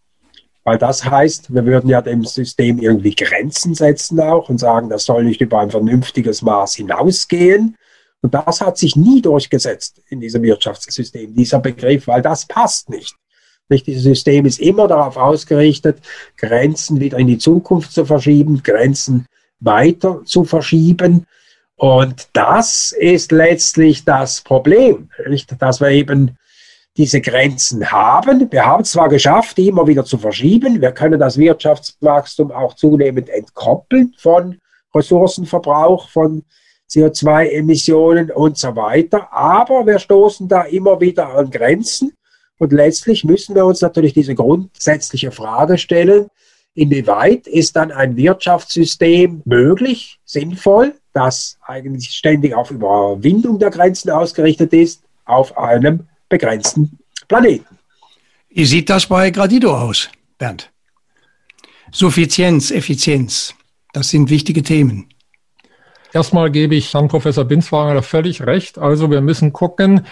Weil das heißt, wir würden ja dem System irgendwie Grenzen setzen auch und sagen, das soll nicht über ein vernünftiges Maß hinausgehen. Und das hat sich nie durchgesetzt in diesem Wirtschaftssystem, dieser Begriff, weil das passt nicht. Nicht, dieses System ist immer darauf ausgerichtet, Grenzen wieder in die Zukunft zu verschieben, Grenzen weiter zu verschieben. Und das ist letztlich das Problem, nicht? dass wir eben diese Grenzen haben. Wir haben es zwar geschafft, die immer wieder zu verschieben. Wir können das Wirtschaftswachstum auch zunehmend entkoppeln von Ressourcenverbrauch, von CO2-Emissionen und so weiter. Aber wir stoßen da immer wieder an Grenzen. Und letztlich müssen wir uns natürlich diese grundsätzliche Frage stellen, inwieweit ist dann ein Wirtschaftssystem möglich, sinnvoll, das eigentlich ständig auf Überwindung der Grenzen ausgerichtet ist, auf einem begrenzten Planeten. Wie sieht das bei Gradido aus, Bernd? Suffizienz, Effizienz, das sind wichtige Themen. Erstmal gebe ich Herrn Professor Binswanger völlig recht. Also wir müssen gucken,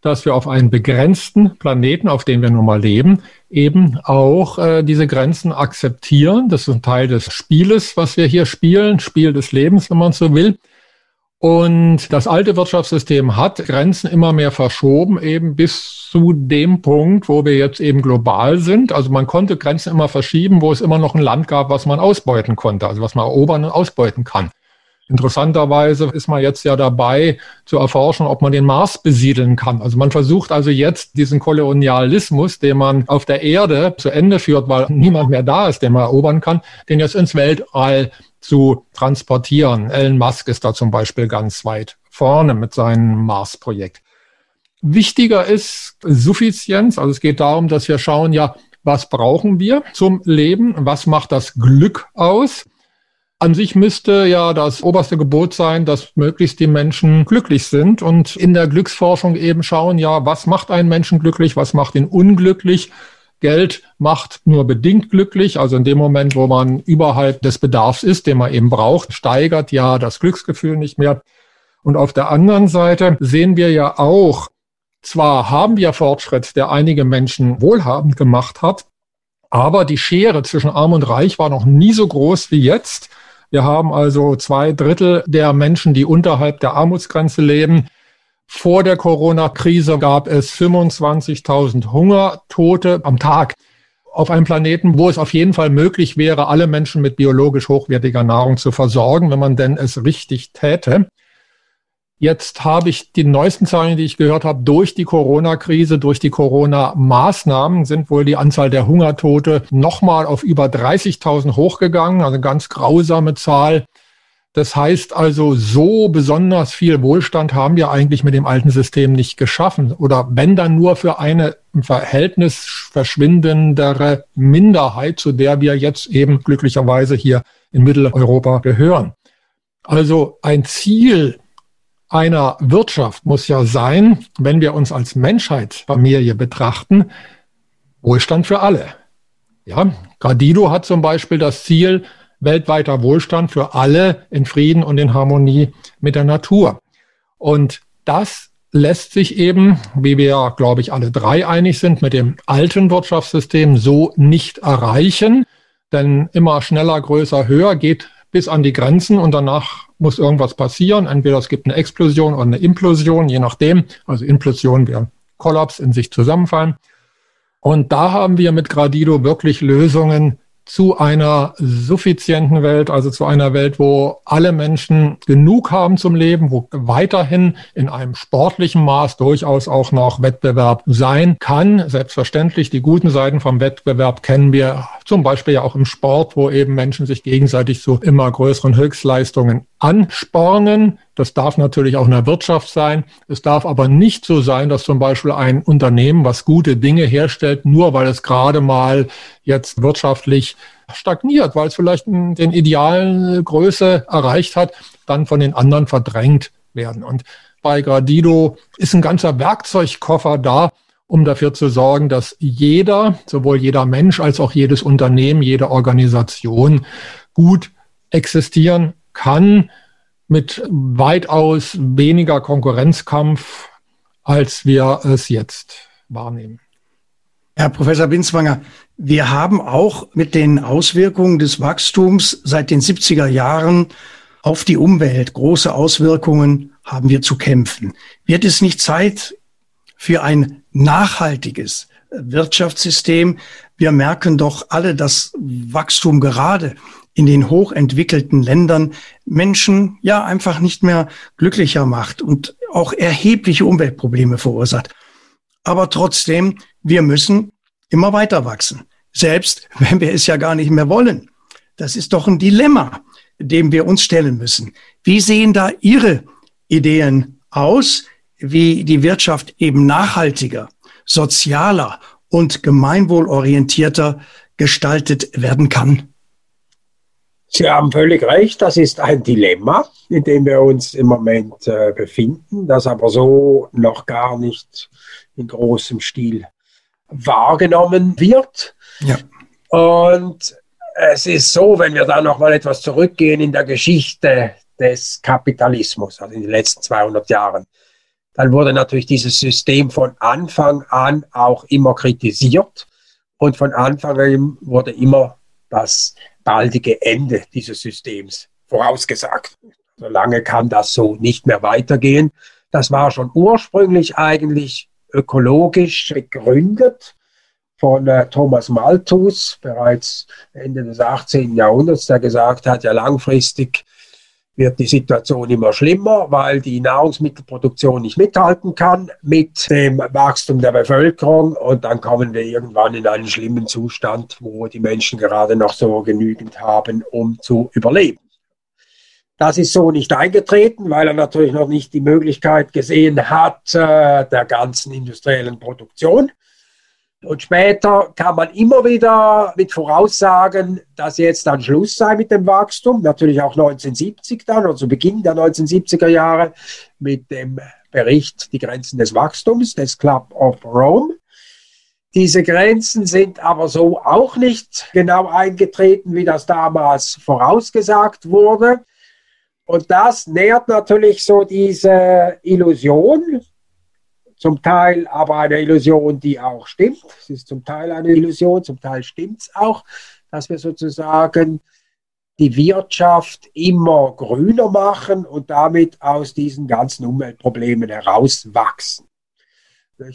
dass wir auf einen begrenzten Planeten, auf dem wir nun mal leben, eben auch äh, diese Grenzen akzeptieren. Das ist ein Teil des Spieles, was wir hier spielen, Spiel des Lebens, wenn man so will. Und das alte Wirtschaftssystem hat Grenzen immer mehr verschoben, eben bis zu dem Punkt, wo wir jetzt eben global sind. Also man konnte Grenzen immer verschieben, wo es immer noch ein Land gab, was man ausbeuten konnte, also was man erobern und ausbeuten kann. Interessanterweise ist man jetzt ja dabei zu erforschen, ob man den Mars besiedeln kann. Also man versucht also jetzt diesen Kolonialismus, den man auf der Erde zu Ende führt, weil niemand mehr da ist, den man erobern kann, den jetzt ins Weltall zu transportieren. Elon Musk ist da zum Beispiel ganz weit vorne mit seinem Mars-Projekt. Wichtiger ist Suffizienz. Also es geht darum, dass wir schauen, ja, was brauchen wir zum Leben? Was macht das Glück aus? An sich müsste ja das oberste Gebot sein, dass möglichst die Menschen glücklich sind und in der Glücksforschung eben schauen, ja, was macht einen Menschen glücklich, was macht ihn unglücklich Geld macht nur bedingt glücklich. Also in dem Moment, wo man überhalb des Bedarfs ist, den man eben braucht, steigert ja das Glücksgefühl nicht mehr. Und auf der anderen Seite sehen wir ja auch, zwar haben wir Fortschritt, der einige Menschen wohlhabend gemacht hat, aber die Schere zwischen Arm und Reich war noch nie so groß wie jetzt. Wir haben also zwei Drittel der Menschen, die unterhalb der Armutsgrenze leben, vor der Corona-Krise gab es 25.000 Hungertote am Tag auf einem Planeten, wo es auf jeden Fall möglich wäre, alle Menschen mit biologisch hochwertiger Nahrung zu versorgen, wenn man denn es richtig täte. Jetzt habe ich die neuesten Zahlen, die ich gehört habe, durch die Corona-Krise, durch die Corona-Maßnahmen sind wohl die Anzahl der Hungertote nochmal auf über 30.000 hochgegangen, also eine ganz grausame Zahl. Das heißt also, so besonders viel Wohlstand haben wir eigentlich mit dem alten System nicht geschaffen. Oder wenn dann nur für eine im Verhältnis verschwindendere Minderheit, zu der wir jetzt eben glücklicherweise hier in Mitteleuropa gehören. Also ein Ziel einer Wirtschaft muss ja sein, wenn wir uns als Menschheitsfamilie betrachten, Wohlstand für alle. Ja, Gradido hat zum Beispiel das Ziel, weltweiter Wohlstand für alle in Frieden und in Harmonie mit der Natur. Und das lässt sich eben, wie wir, glaube ich, alle drei einig sind, mit dem alten Wirtschaftssystem so nicht erreichen. Denn immer schneller, größer, höher geht bis an die Grenzen und danach muss irgendwas passieren. Entweder es gibt eine Explosion oder eine Implosion, je nachdem. Also Implosion wäre Kollaps in sich zusammenfallen. Und da haben wir mit Gradido wirklich Lösungen, zu einer suffizienten Welt, also zu einer Welt, wo alle Menschen genug haben zum Leben, wo weiterhin in einem sportlichen Maß durchaus auch noch Wettbewerb sein kann. Selbstverständlich, die guten Seiten vom Wettbewerb kennen wir zum Beispiel ja auch im Sport, wo eben Menschen sich gegenseitig zu immer größeren Höchstleistungen anspornen. Das darf natürlich auch in der Wirtschaft sein. Es darf aber nicht so sein, dass zum Beispiel ein Unternehmen, was gute Dinge herstellt, nur weil es gerade mal jetzt wirtschaftlich stagniert, weil es vielleicht den idealen Größe erreicht hat, dann von den anderen verdrängt werden. Und bei Gradido ist ein ganzer Werkzeugkoffer da, um dafür zu sorgen, dass jeder, sowohl jeder Mensch als auch jedes Unternehmen, jede Organisation gut existieren kann mit weitaus weniger Konkurrenzkampf, als wir es jetzt wahrnehmen. Herr Professor Binswanger, wir haben auch mit den Auswirkungen des Wachstums seit den 70er Jahren auf die Umwelt große Auswirkungen haben wir zu kämpfen. Wird es nicht Zeit für ein nachhaltiges Wirtschaftssystem? Wir merken doch alle, dass Wachstum gerade in den hochentwickelten Ländern Menschen ja einfach nicht mehr glücklicher macht und auch erhebliche Umweltprobleme verursacht. Aber trotzdem, wir müssen immer weiter wachsen, selbst (laughs) wenn wir es ja gar nicht mehr wollen. Das ist doch ein Dilemma, dem wir uns stellen müssen. Wie sehen da Ihre Ideen aus, wie die Wirtschaft eben nachhaltiger, sozialer und gemeinwohlorientierter gestaltet werden kann? Sie haben völlig recht, das ist ein Dilemma, in dem wir uns im Moment äh, befinden, das aber so noch gar nicht in großem Stil wahrgenommen wird. Ja. Und es ist so, wenn wir da noch mal etwas zurückgehen in der Geschichte des Kapitalismus, also in den letzten 200 Jahren, dann wurde natürlich dieses System von Anfang an auch immer kritisiert und von Anfang an wurde immer das baldige Ende dieses Systems vorausgesagt. Solange kann das so nicht mehr weitergehen. Das war schon ursprünglich eigentlich ökologisch begründet von äh, Thomas Malthus, bereits Ende des 18. Jahrhunderts, der gesagt hat, ja langfristig wird die Situation immer schlimmer, weil die Nahrungsmittelproduktion nicht mithalten kann mit dem Wachstum der Bevölkerung und dann kommen wir irgendwann in einen schlimmen Zustand, wo die Menschen gerade noch so genügend haben, um zu überleben. Das ist so nicht eingetreten, weil er natürlich noch nicht die Möglichkeit gesehen hat äh, der ganzen industriellen Produktion. Und später kann man immer wieder mit voraussagen, dass jetzt dann Schluss sei mit dem Wachstum. Natürlich auch 1970 dann, also Beginn der 1970er Jahre mit dem Bericht Die Grenzen des Wachstums des Club of Rome. Diese Grenzen sind aber so auch nicht genau eingetreten, wie das damals vorausgesagt wurde. Und das nährt natürlich so diese Illusion, zum Teil aber eine Illusion, die auch stimmt. Es ist zum Teil eine Illusion, zum Teil stimmt es auch, dass wir sozusagen die Wirtschaft immer grüner machen und damit aus diesen ganzen Umweltproblemen herauswachsen.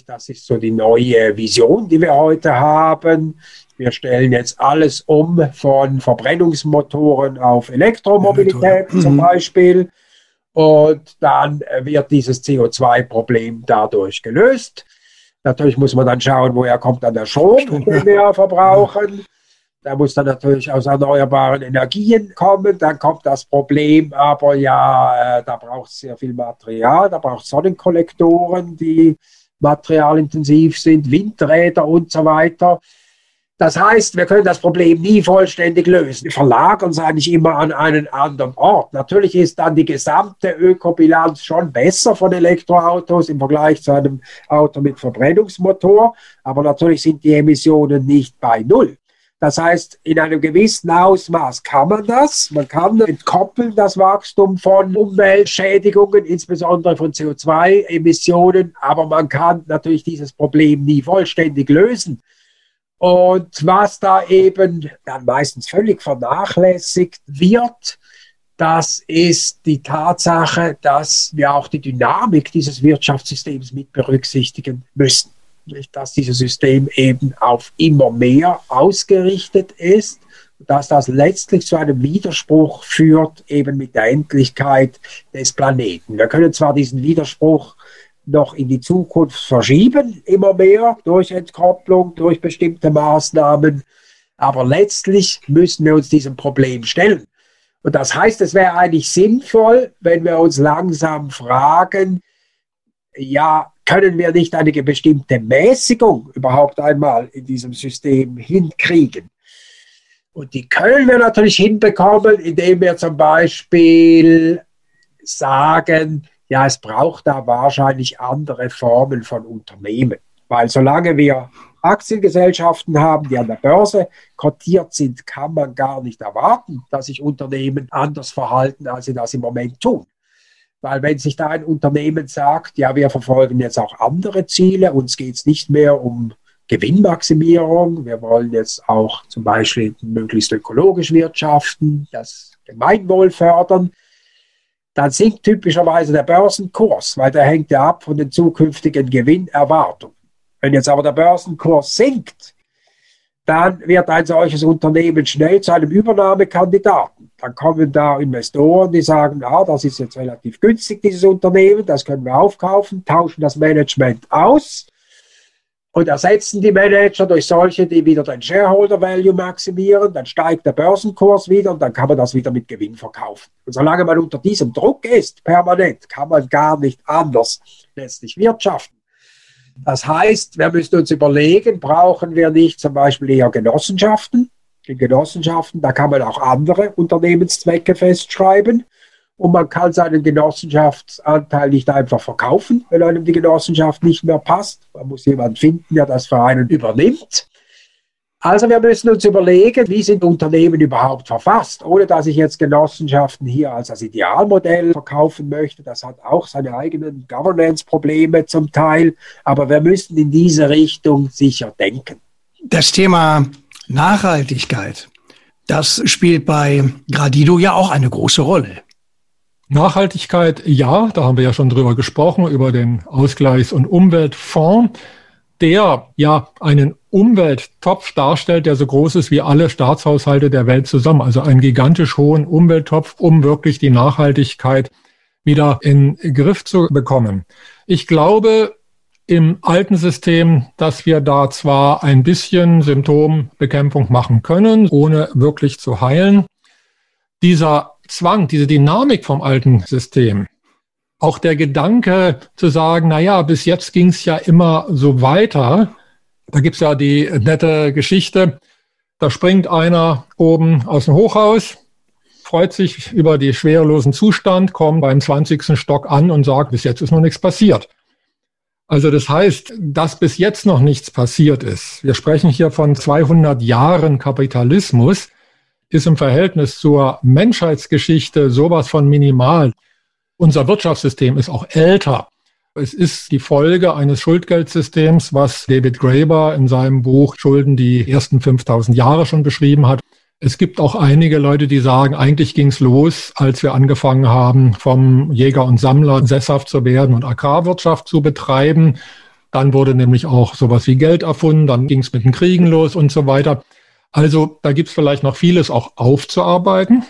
Das ist so die neue Vision, die wir heute haben. Wir stellen jetzt alles um von Verbrennungsmotoren auf Elektromobilität zum mhm. Beispiel. Und dann wird dieses CO2-Problem dadurch gelöst. Natürlich muss man dann schauen, woher kommt dann der Strom, den wir (laughs) verbrauchen. Da muss dann natürlich aus erneuerbaren Energien kommen. Dann kommt das Problem, aber ja, äh, da braucht es sehr viel Material. Da braucht es Sonnenkollektoren, die materialintensiv sind, Windräder und so weiter. Das heißt, wir können das Problem nie vollständig lösen. Wir verlagern es eigentlich immer an einen anderen Ort. Natürlich ist dann die gesamte Ökobilanz schon besser von Elektroautos im Vergleich zu einem Auto mit Verbrennungsmotor, aber natürlich sind die Emissionen nicht bei Null. Das heißt, in einem gewissen Ausmaß kann man das. Man kann entkoppeln das Wachstum von Umweltschädigungen, insbesondere von CO2-Emissionen, aber man kann natürlich dieses Problem nie vollständig lösen. Und was da eben dann meistens völlig vernachlässigt wird, das ist die Tatsache, dass wir auch die Dynamik dieses Wirtschaftssystems mit berücksichtigen müssen. Dass dieses System eben auf immer mehr ausgerichtet ist, dass das letztlich zu einem Widerspruch führt, eben mit der Endlichkeit des Planeten. Wir können zwar diesen Widerspruch noch in die Zukunft verschieben, immer mehr durch Entkopplung, durch bestimmte Maßnahmen. Aber letztlich müssen wir uns diesem Problem stellen. Und das heißt, es wäre eigentlich sinnvoll, wenn wir uns langsam fragen, ja, können wir nicht eine bestimmte Mäßigung überhaupt einmal in diesem System hinkriegen? Und die können wir natürlich hinbekommen, indem wir zum Beispiel sagen, ja, es braucht da wahrscheinlich andere Formen von Unternehmen. Weil solange wir Aktiengesellschaften haben, die an der Börse kotiert sind, kann man gar nicht erwarten, dass sich Unternehmen anders verhalten, als sie das im Moment tun. Weil wenn sich da ein Unternehmen sagt, ja, wir verfolgen jetzt auch andere Ziele, uns geht es nicht mehr um Gewinnmaximierung, wir wollen jetzt auch zum Beispiel möglichst ökologisch wirtschaften, das Gemeinwohl fördern, dann sinkt typischerweise der Börsenkurs, weil der hängt ja ab von den zukünftigen Gewinnerwartungen. Wenn jetzt aber der Börsenkurs sinkt, dann wird ein solches Unternehmen schnell zu einem Übernahmekandidaten. Dann kommen da Investoren, die sagen, ah, das ist jetzt relativ günstig, dieses Unternehmen, das können wir aufkaufen, tauschen das Management aus und ersetzen die Manager durch solche, die wieder den Shareholder Value maximieren, dann steigt der Börsenkurs wieder und dann kann man das wieder mit Gewinn verkaufen. Und solange man unter diesem Druck ist, permanent, kann man gar nicht anders letztlich wirtschaften. Das heißt, wir müssen uns überlegen, brauchen wir nicht zum Beispiel eher Genossenschaften? In Genossenschaften, da kann man auch andere Unternehmenszwecke festschreiben. Und man kann seinen Genossenschaftsanteil nicht einfach verkaufen, wenn einem die Genossenschaft nicht mehr passt. Man muss jemanden finden, der das für einen übernimmt. Also wir müssen uns überlegen, wie sind Unternehmen überhaupt verfasst, ohne dass ich jetzt Genossenschaften hier als das Idealmodell verkaufen möchte. Das hat auch seine eigenen Governance-Probleme zum Teil, aber wir müssen in diese Richtung sicher denken. Das Thema Nachhaltigkeit, das spielt bei Gradido ja auch eine große Rolle. Nachhaltigkeit, ja, da haben wir ja schon drüber gesprochen, über den Ausgleichs- und Umweltfonds der ja einen Umwelttopf darstellt, der so groß ist wie alle Staatshaushalte der Welt zusammen. Also einen gigantisch hohen Umwelttopf, um wirklich die Nachhaltigkeit wieder in Griff zu bekommen. Ich glaube im alten System, dass wir da zwar ein bisschen Symptombekämpfung machen können, ohne wirklich zu heilen. Dieser Zwang, diese Dynamik vom alten System, auch der Gedanke zu sagen, na ja, bis jetzt ging es ja immer so weiter. Da gibt's ja die nette Geschichte, da springt einer oben aus dem Hochhaus, freut sich über die schwerelosen Zustand, kommt beim 20. Stock an und sagt, bis jetzt ist noch nichts passiert. Also das heißt, dass bis jetzt noch nichts passiert ist. Wir sprechen hier von 200 Jahren Kapitalismus, ist im Verhältnis zur Menschheitsgeschichte sowas von minimal. Unser Wirtschaftssystem ist auch älter. Es ist die Folge eines Schuldgeldsystems, was David Graeber in seinem Buch Schulden die ersten 5000 Jahre schon beschrieben hat. Es gibt auch einige Leute, die sagen, eigentlich ging es los, als wir angefangen haben, vom Jäger und Sammler sesshaft zu werden und Agrarwirtschaft zu betreiben. Dann wurde nämlich auch sowas wie Geld erfunden, dann ging es mit den Kriegen los und so weiter. Also da gibt es vielleicht noch vieles auch aufzuarbeiten.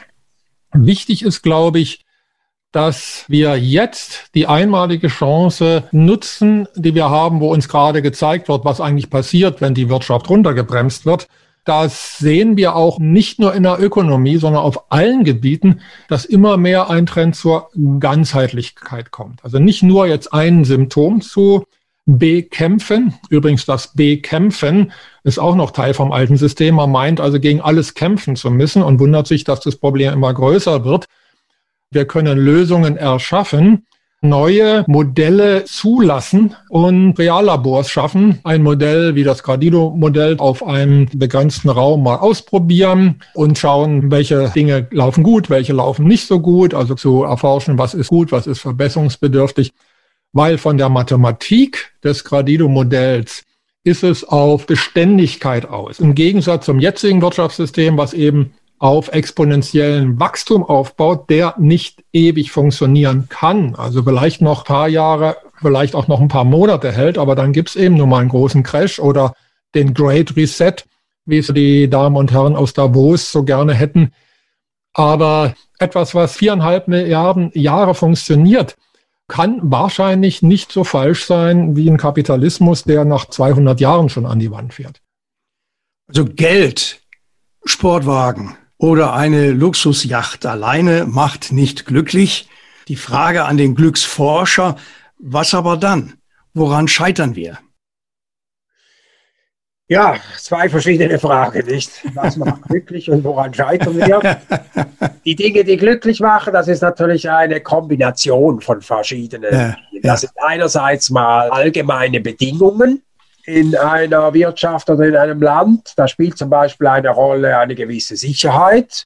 Wichtig ist, glaube ich, dass wir jetzt die einmalige Chance nutzen, die wir haben, wo uns gerade gezeigt wird, was eigentlich passiert, wenn die Wirtschaft runtergebremst wird. Das sehen wir auch nicht nur in der Ökonomie, sondern auf allen Gebieten, dass immer mehr ein Trend zur Ganzheitlichkeit kommt. Also nicht nur jetzt ein Symptom zu bekämpfen. Übrigens, das Bekämpfen ist auch noch Teil vom alten System. Man meint also gegen alles kämpfen zu müssen und wundert sich, dass das Problem immer größer wird. Wir können Lösungen erschaffen, neue Modelle zulassen und Reallabors schaffen. Ein Modell wie das Gradido-Modell auf einem begrenzten Raum mal ausprobieren und schauen, welche Dinge laufen gut, welche laufen nicht so gut. Also zu erforschen, was ist gut, was ist verbesserungsbedürftig. Weil von der Mathematik des Gradido-Modells ist es auf Beständigkeit aus. Im Gegensatz zum jetzigen Wirtschaftssystem, was eben auf exponentiellen Wachstum aufbaut, der nicht ewig funktionieren kann. Also vielleicht noch ein paar Jahre, vielleicht auch noch ein paar Monate hält, aber dann gibt's eben nur mal einen großen Crash oder den Great Reset, wie es die Damen und Herren aus Davos so gerne hätten. Aber etwas, was viereinhalb Milliarden Jahre funktioniert, kann wahrscheinlich nicht so falsch sein wie ein Kapitalismus, der nach 200 Jahren schon an die Wand fährt. Also Geld, Sportwagen, oder eine Luxusjacht alleine macht nicht glücklich. Die Frage an den Glücksforscher, was aber dann? Woran scheitern wir? Ja, zwei verschiedene Fragen, nicht? Was macht (laughs) glücklich und woran scheitern wir? (laughs) Die Dinge, die glücklich machen, das ist natürlich eine Kombination von verschiedenen. Ja, Das sind einerseits mal allgemeine Bedingungen, in einer Wirtschaft oder in einem Land. Da spielt zum Beispiel eine Rolle eine gewisse Sicherheit,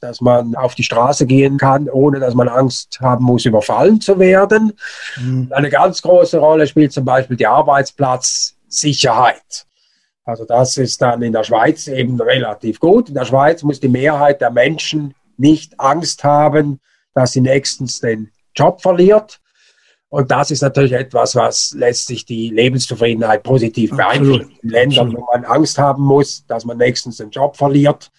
dass man auf die Straße gehen kann, ohne dass man Angst haben muss, überfallen zu werden. Mhm. Eine ganz große Rolle spielt zum Beispiel die Arbeitsplatzsicherheit. Also das ist dann in der Schweiz eben relativ gut. In der Schweiz muss die Mehrheit der Menschen nicht Angst haben, dass sie nächstens den Job verliert. Und das ist natürlich etwas, was letztlich die Lebenszufriedenheit positiv beeinflusst. In Ländern, wo man Angst haben muss, dass man nächstens den Job verliert,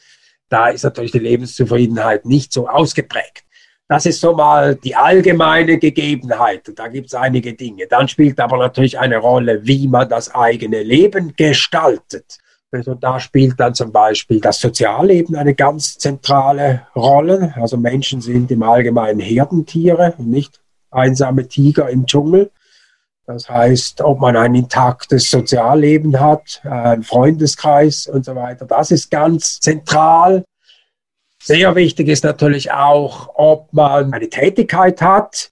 da ist natürlich die Lebenszufriedenheit nicht so ausgeprägt. Das ist so mal die allgemeine Gegebenheit. Da gibt es einige Dinge. Dann spielt aber natürlich eine Rolle, wie man das eigene Leben gestaltet. Also da spielt dann zum Beispiel das Sozialleben eine ganz zentrale Rolle. Also Menschen sind im Allgemeinen Herdentiere und nicht einsame Tiger im Dschungel. Das heißt, ob man ein intaktes Sozialleben hat, einen Freundeskreis und so weiter, das ist ganz zentral. Sehr wichtig ist natürlich auch, ob man eine Tätigkeit hat,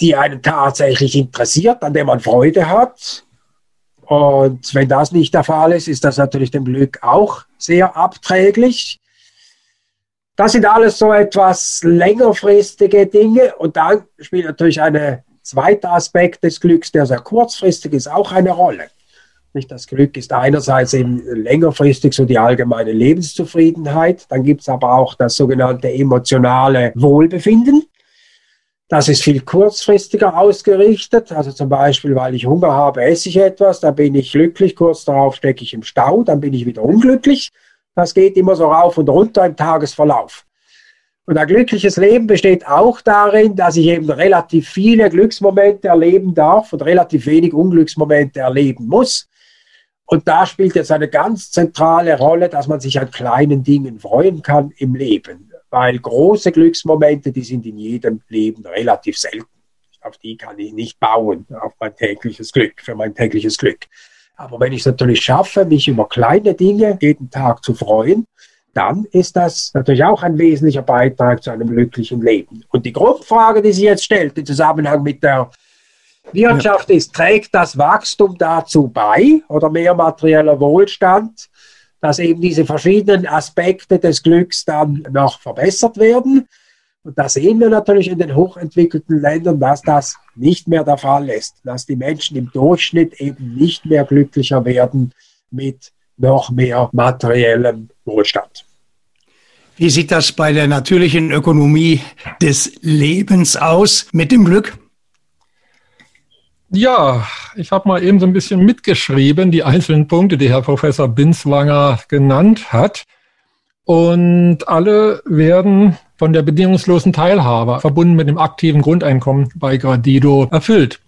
die einen tatsächlich interessiert, an der man Freude hat. Und wenn das nicht der Fall ist, ist das natürlich dem Glück auch sehr abträglich. Das sind alles so etwas längerfristige Dinge. Und dann spielt natürlich ein zweiter Aspekt des Glücks, der sehr kurzfristig ist, auch eine Rolle. Nicht? Das Glück ist einerseits eben längerfristig so die allgemeine Lebenszufriedenheit, dann gibt es aber auch das sogenannte emotionale Wohlbefinden. Das ist viel kurzfristiger ausgerichtet. Also zum Beispiel, weil ich Hunger habe, esse ich etwas, dann bin ich glücklich, kurz darauf stecke ich im Stau, dann bin ich wieder unglücklich. Das geht immer so rauf und runter im Tagesverlauf. Und ein glückliches Leben besteht auch darin, dass ich eben relativ viele Glücksmomente erleben darf und relativ wenig Unglücksmomente erleben muss. Und da spielt jetzt eine ganz zentrale Rolle, dass man sich an kleinen Dingen freuen kann im Leben. Weil große Glücksmomente, die sind in jedem Leben relativ selten. Auf die kann ich nicht bauen, auf mein tägliches Glück, für mein tägliches Glück. Aber wenn ich es natürlich schaffe, mich über kleine Dinge jeden Tag zu freuen, dann ist das natürlich auch ein wesentlicher Beitrag zu einem glücklichen Leben. Und die Grundfrage, die sich jetzt stellt im Zusammenhang mit der Wirtschaft ist, trägt das Wachstum dazu bei oder mehr materieller Wohlstand, dass eben diese verschiedenen Aspekte des Glücks dann noch verbessert werden. Und da sehen wir natürlich in den hochentwickelten Ländern, dass das nicht mehr der Fall ist, dass die Menschen im Durchschnitt eben nicht mehr glücklicher werden mit noch mehr materiellem Wohlstand. Wie sieht das bei der natürlichen Ökonomie des Lebens aus mit dem Glück? Ja, ich habe mal eben so ein bisschen mitgeschrieben, die einzelnen Punkte, die Herr Professor Binswanger genannt hat. Und alle werden von der bedingungslosen Teilhabe verbunden mit dem aktiven Grundeinkommen bei Gradido erfüllt.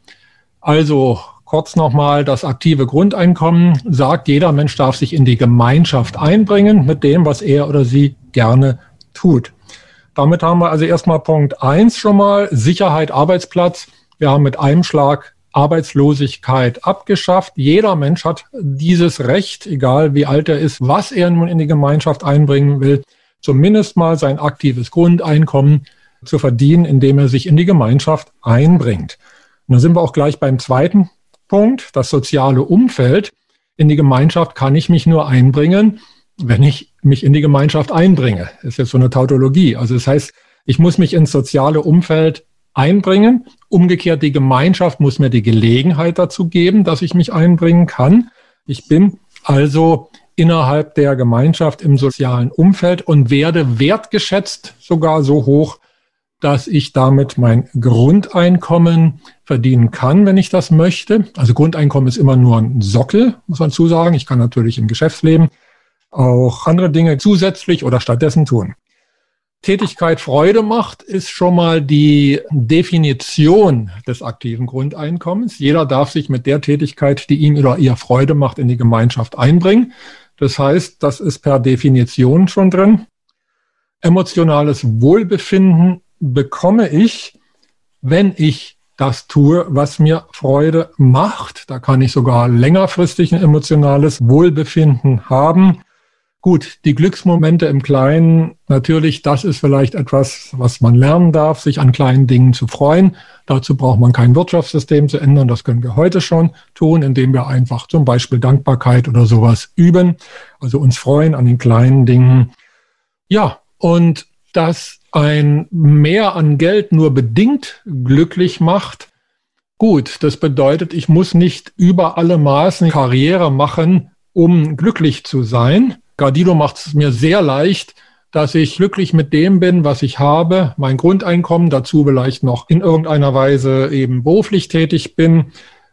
Also kurz nochmal, das aktive Grundeinkommen sagt, jeder Mensch darf sich in die Gemeinschaft einbringen mit dem, was er oder sie gerne tut. Damit haben wir also erstmal Punkt eins schon mal, Sicherheit, Arbeitsplatz. Wir haben mit einem Schlag Arbeitslosigkeit abgeschafft. Jeder Mensch hat dieses Recht, egal wie alt er ist, was er nun in die Gemeinschaft einbringen will, zumindest mal sein aktives Grundeinkommen zu verdienen, indem er sich in die Gemeinschaft einbringt. Und dann sind wir auch gleich beim zweiten Punkt, das soziale Umfeld. In die Gemeinschaft kann ich mich nur einbringen, wenn ich mich in die Gemeinschaft einbringe. Das ist jetzt so eine Tautologie. Also das heißt, ich muss mich ins soziale Umfeld einbringen. Umgekehrt, die Gemeinschaft muss mir die Gelegenheit dazu geben, dass ich mich einbringen kann. Ich bin also innerhalb der Gemeinschaft im sozialen Umfeld und werde wertgeschätzt sogar so hoch, dass ich damit mein Grundeinkommen verdienen kann, wenn ich das möchte. Also Grundeinkommen ist immer nur ein Sockel, muss man zusagen. Ich kann natürlich im Geschäftsleben auch andere Dinge zusätzlich oder stattdessen tun. Tätigkeit Freude macht, ist schon mal die Definition des aktiven Grundeinkommens. Jeder darf sich mit der Tätigkeit, die ihm oder ihr Freude macht, in die Gemeinschaft einbringen. Das heißt, das ist per Definition schon drin. Emotionales Wohlbefinden bekomme ich, wenn ich das tue, was mir Freude macht. Da kann ich sogar längerfristig ein emotionales Wohlbefinden haben. Gut, die Glücksmomente im Kleinen, natürlich, das ist vielleicht etwas, was man lernen darf, sich an kleinen Dingen zu freuen. Dazu braucht man kein Wirtschaftssystem zu ändern. Das können wir heute schon tun, indem wir einfach zum Beispiel Dankbarkeit oder sowas üben. Also uns freuen an den kleinen Dingen. Ja, und dass ein Mehr an Geld nur bedingt glücklich macht, gut, das bedeutet, ich muss nicht über alle Maßen Karriere machen, um glücklich zu sein. Gardido macht es mir sehr leicht, dass ich glücklich mit dem bin, was ich habe, mein Grundeinkommen, dazu vielleicht noch in irgendeiner Weise eben beruflich tätig bin.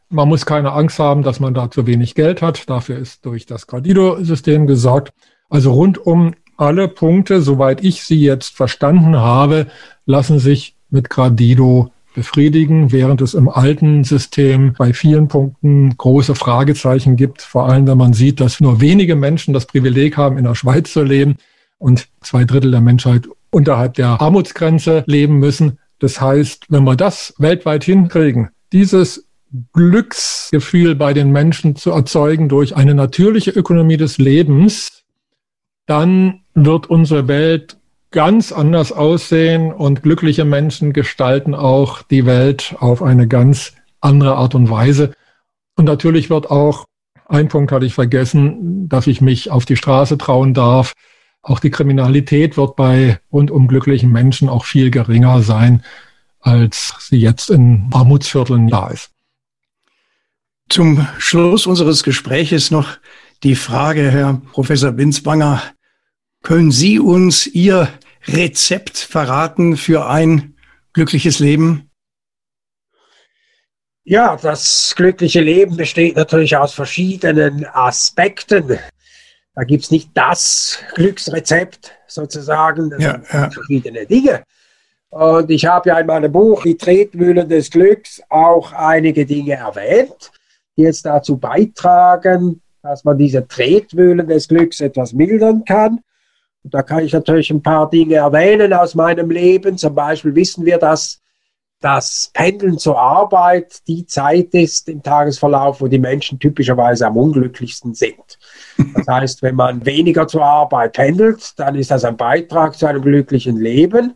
Man muss keine Angst haben, dass man da zu wenig Geld hat. Dafür ist durch das Gradido-System gesorgt. Also rundum alle Punkte, soweit ich sie jetzt verstanden habe, lassen sich mit Gradido befriedigen, während es im alten System bei vielen Punkten große Fragezeichen gibt, vor allem wenn man sieht, dass nur wenige Menschen das Privileg haben, in der Schweiz zu leben und zwei Drittel der Menschheit unterhalb der Armutsgrenze leben müssen. Das heißt, wenn wir das weltweit hinkriegen, dieses Glücksgefühl bei den Menschen zu erzeugen durch eine natürliche Ökonomie des Lebens, dann wird unsere Welt ganz anders aussehen und glückliche Menschen gestalten auch die Welt auf eine ganz andere Art und Weise. Und natürlich wird auch, ein Punkt hatte ich vergessen, dass ich mich auf die Straße trauen darf. Auch die Kriminalität wird bei rundum glücklichen Menschen auch viel geringer sein, als sie jetzt in Armutsvierteln da ist. Zum Schluss unseres Gespräches noch die Frage, Herr Professor Binsbanger. Können Sie uns Ihr Rezept verraten für ein glückliches Leben? Ja, das glückliche Leben besteht natürlich aus verschiedenen Aspekten. Da gibt es nicht das Glücksrezept sozusagen, das ja, sind ja. verschiedene Dinge. Und ich habe ja in meinem Buch Die Tretmühlen des Glücks auch einige Dinge erwähnt, die jetzt dazu beitragen, dass man diese Tretmühlen des Glücks etwas mildern kann. Da kann ich natürlich ein paar Dinge erwähnen aus meinem Leben. Zum Beispiel wissen wir, dass das Pendeln zur Arbeit die Zeit ist im Tagesverlauf, wo die Menschen typischerweise am unglücklichsten sind. Das (laughs) heißt, wenn man weniger zur Arbeit pendelt, dann ist das ein Beitrag zu einem glücklichen Leben.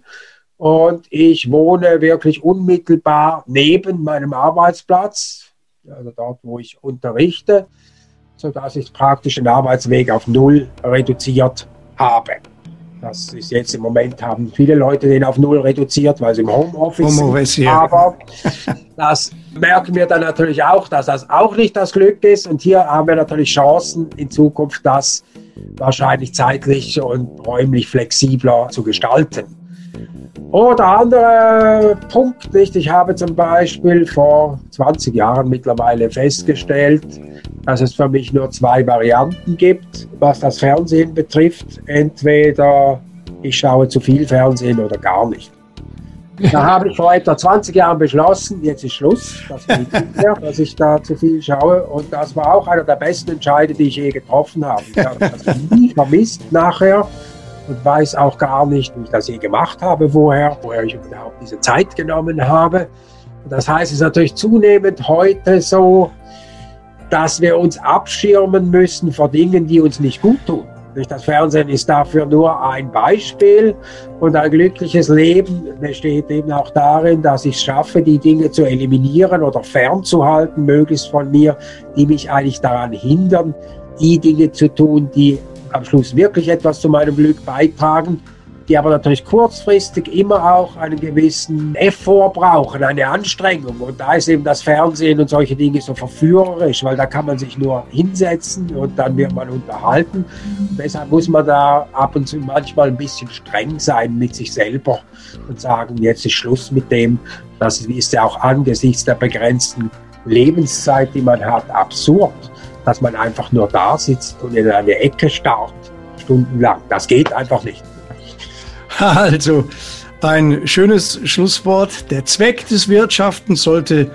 Und ich wohne wirklich unmittelbar neben meinem Arbeitsplatz, also dort, wo ich unterrichte, sodass ich praktisch den Arbeitsweg auf Null reduziert habe. Das ist jetzt im Moment, haben viele Leute den auf Null reduziert, weil sie im Homeoffice Homeoffice sind. Aber (laughs) das merken wir dann natürlich auch, dass das auch nicht das Glück ist. Und hier haben wir natürlich Chancen in Zukunft, das wahrscheinlich zeitlich und räumlich flexibler zu gestalten. Oder anderer Punkt, nicht? Ich habe zum Beispiel vor 20 Jahren mittlerweile festgestellt, dass es für mich nur zwei Varianten gibt, was das Fernsehen betrifft. Entweder ich schaue zu viel Fernsehen oder gar nicht. Da (laughs) habe ich vor etwa 20 Jahren beschlossen, jetzt ist Schluss, das mehr, dass ich da zu viel schaue. Und das war auch einer der besten Entscheide, die ich je getroffen habe. Ich habe das nie (laughs) vermisst nachher und weiß auch gar nicht, wie ich das je gemacht habe, woher, woher ich überhaupt diese Zeit genommen habe. Das heißt, es ist natürlich zunehmend heute so, dass wir uns abschirmen müssen vor Dingen, die uns nicht gut tun. Das Fernsehen ist dafür nur ein Beispiel und ein glückliches Leben besteht eben auch darin, dass ich es schaffe, die Dinge zu eliminieren oder fernzuhalten, möglichst von mir, die mich eigentlich daran hindern, die Dinge zu tun, die am Schluss wirklich etwas zu meinem Glück beitragen die aber natürlich kurzfristig immer auch einen gewissen Effort brauchen, eine Anstrengung. Und da ist eben das Fernsehen und solche Dinge so verführerisch, weil da kann man sich nur hinsetzen und dann wird man unterhalten. Und deshalb muss man da ab und zu manchmal ein bisschen streng sein mit sich selber und sagen, jetzt ist Schluss mit dem. Das ist ja auch angesichts der begrenzten Lebenszeit, die man hat, absurd, dass man einfach nur da sitzt und in eine Ecke starrt, stundenlang. Das geht einfach nicht. (laughs) Also ein schönes Schlusswort. Der Zweck des Wirtschaftens sollte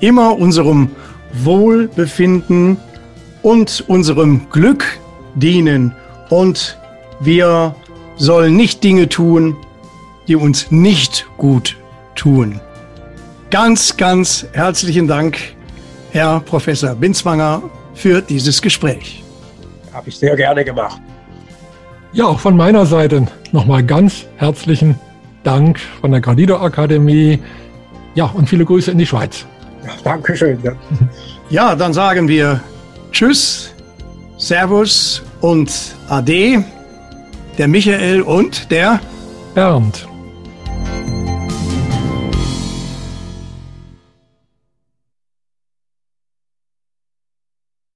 immer unserem Wohlbefinden und unserem Glück dienen. Und wir sollen nicht Dinge tun, die uns nicht gut tun. Ganz, ganz herzlichen Dank, Herr Professor Binswanger, für dieses Gespräch. Habe ich sehr gerne gemacht. Ja, auch von meiner Seite nochmal ganz herzlichen Dank von der Gradido Akademie. Ja, und viele Grüße in die Schweiz. Ja, Dankeschön. Ja, dann sagen wir Tschüss, Servus und Ade. Der Michael und der Bernd.